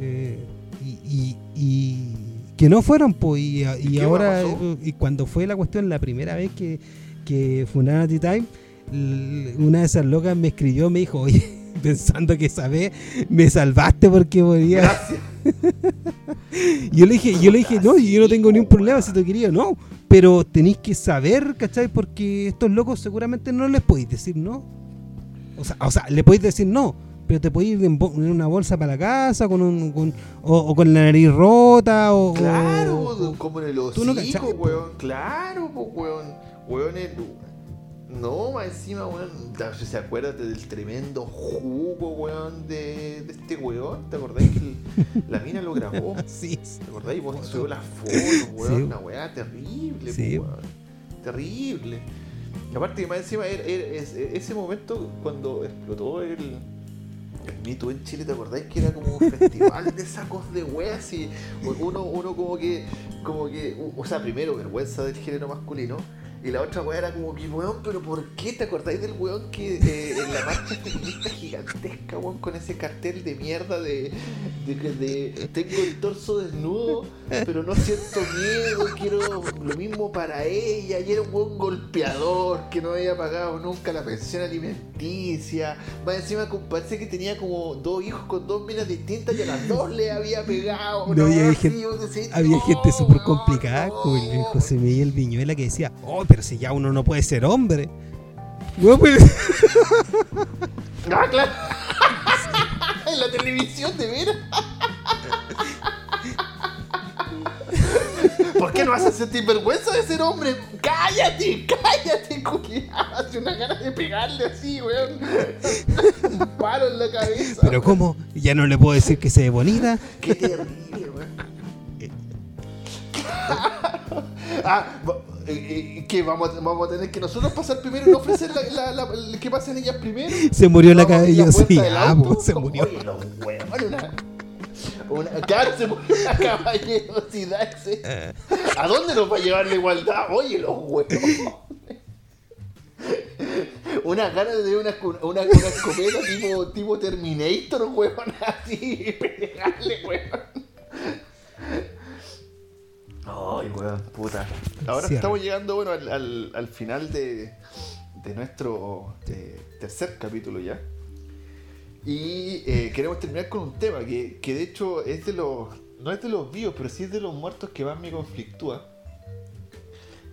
[SPEAKER 3] Eh, y, y- y que no fueron, po. Y, ahora, eh, y cuando fue la cuestión, la primera vez que, que T-Time, l- una de esas locas me escribió, me dijo, oye, pensando que vez me salvaste porque podía.
[SPEAKER 2] Gracias.
[SPEAKER 3] Yo le dije, yo le dije, no, yo no tengo ningún problema si tú querías, no. Pero tenéis que saber, ¿cachai? Porque estos locos seguramente no les podéis decir no. O sea, o sea le podéis decir no, pero te podéis ir en, una bolsa para la casa, con un, con- o, o con la nariz rota, o.
[SPEAKER 2] Claro,
[SPEAKER 3] o-
[SPEAKER 2] como en el
[SPEAKER 3] no
[SPEAKER 2] hocico,
[SPEAKER 3] po.
[SPEAKER 2] weón. Claro, pues, weón. Weón, el... No, más encima, weón. ¿Se acuérdate del tremendo jugo, weón, de, de este weón? ¿Te acordáis que el- la mina lo grabó?
[SPEAKER 3] Sí,
[SPEAKER 2] ¿Te acordáis? Vos subió las fotos, weón.
[SPEAKER 3] Sí.
[SPEAKER 2] Una weá terrible,
[SPEAKER 3] Sí.
[SPEAKER 2] weón. Terrible. Aparte más encima era, era- es- ese momento cuando explotó el, el Me Too en Chile, ¿te acordáis que era como un festival de sacos de weas? Y uno, uno como que, como que, o sea, primero vergüenza del género masculino. Y la otra wea era como que, weón, pero ¿por qué te acordáis del weón que eh, en la marcha feminista gigantesca, weón, con ese cartel de mierda de, de, tengo el torso desnudo, pero no siento miedo, quiero lo mismo para ella, y era un buen golpeador que no había pagado nunca la pensión alimenticia, más encima parece que tenía como dos hijos con dos minas distintas y a las dos le había pegado.
[SPEAKER 3] No, había gente-
[SPEAKER 2] decís,
[SPEAKER 3] Había
[SPEAKER 2] no,
[SPEAKER 3] gente súper
[SPEAKER 2] weón,
[SPEAKER 3] complicada,
[SPEAKER 2] no.
[SPEAKER 3] como el José Miguel Viñuela, que decía, oh, pero si ya uno no puede ser hombre. No,
[SPEAKER 2] Ah, claro. en la televisión, de veras. ¿Por qué no vas a sentir vergüenza de ser hombre? cállate, cállate, culiado. Hace una gana de pegarle así, weón. Un palo en la cabeza.
[SPEAKER 3] Pero ¿cómo? Ya no le puedo decir que se ve bonita.
[SPEAKER 2] Qué terrible, weón. ah, va- eh, eh, ¿qué? Vamos, a- vamos a tener que nosotros pasar primero y no ofrecer la, la, la- que pasen ellas primero.
[SPEAKER 3] Se murió la
[SPEAKER 2] Vamos a abrir
[SPEAKER 3] cabello,
[SPEAKER 2] puerta
[SPEAKER 3] sí,
[SPEAKER 2] del
[SPEAKER 3] ah,
[SPEAKER 2] auto.
[SPEAKER 3] po, se murió.
[SPEAKER 2] Oye, los huevos, una, una, claro, se murió la caballerosidad ese. ¿A dónde nos va a llevar la igualdad? Oye, los huevos. Una gana de una, una, una escopeta tipo, tipo Terminator, huevón, así, pegarle, huevón. Ahora estamos llegando, bueno, al, al- al final de, de nuestro eh, tercer capítulo ya. Y eh, queremos terminar con un tema que, que de hecho es de los. No es de los vivos, pero sí es de los muertos que más me conflictúa.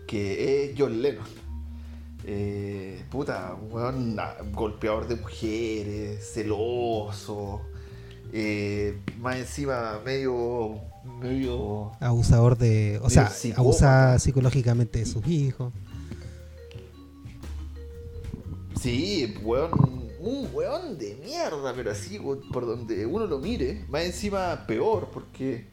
[SPEAKER 2] Que es John Lennon. Eh, puta, un golpeador de mujeres, celoso. eh, más encima medio. Medio.
[SPEAKER 3] Abusador de. O sea,
[SPEAKER 2] psicópata.
[SPEAKER 3] abusa psicológicamente de sus hijos.
[SPEAKER 2] Sí, weón, un weón de mierda, pero así por donde uno lo mire, más encima peor, porque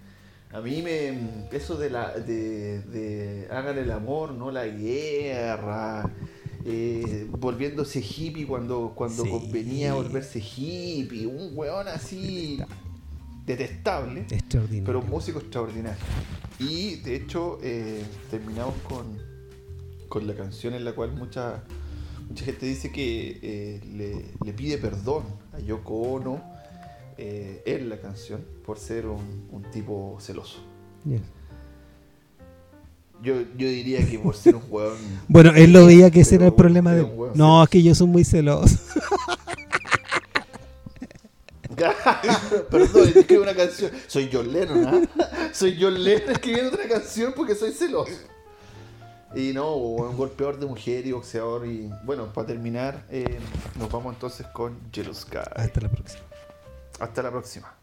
[SPEAKER 2] a mí me eso de la de, de hagan el amor, no la guerra, eh, volviéndose hippie cuando cuando
[SPEAKER 3] Sí.
[SPEAKER 2] convenía volverse hippie, un weón así detestable.
[SPEAKER 3] Extraordinario.
[SPEAKER 2] Pero un músico extraordinario. Y de hecho, eh, terminamos con, con la canción en la cual mucha, mucha gente dice que eh, le, le pide perdón a Yoko Ono eh, en la canción por ser un, un tipo celoso.
[SPEAKER 3] Yes.
[SPEAKER 2] Yo, yo diría que por ser un hueón.
[SPEAKER 3] Bueno, él lo veía que ese era el problema de. No, es que yo soy muy celoso.
[SPEAKER 2] Perdón, escribe una canción. Soy John Lennon, ¿ah? Soy John Lennon escribiendo otra canción porque soy celoso. Y no, un golpeador de mujer y boxeador. Y bueno, para terminar, eh, nos vamos entonces con Yellow Sky.
[SPEAKER 3] Hasta la próxima.
[SPEAKER 2] Hasta la próxima.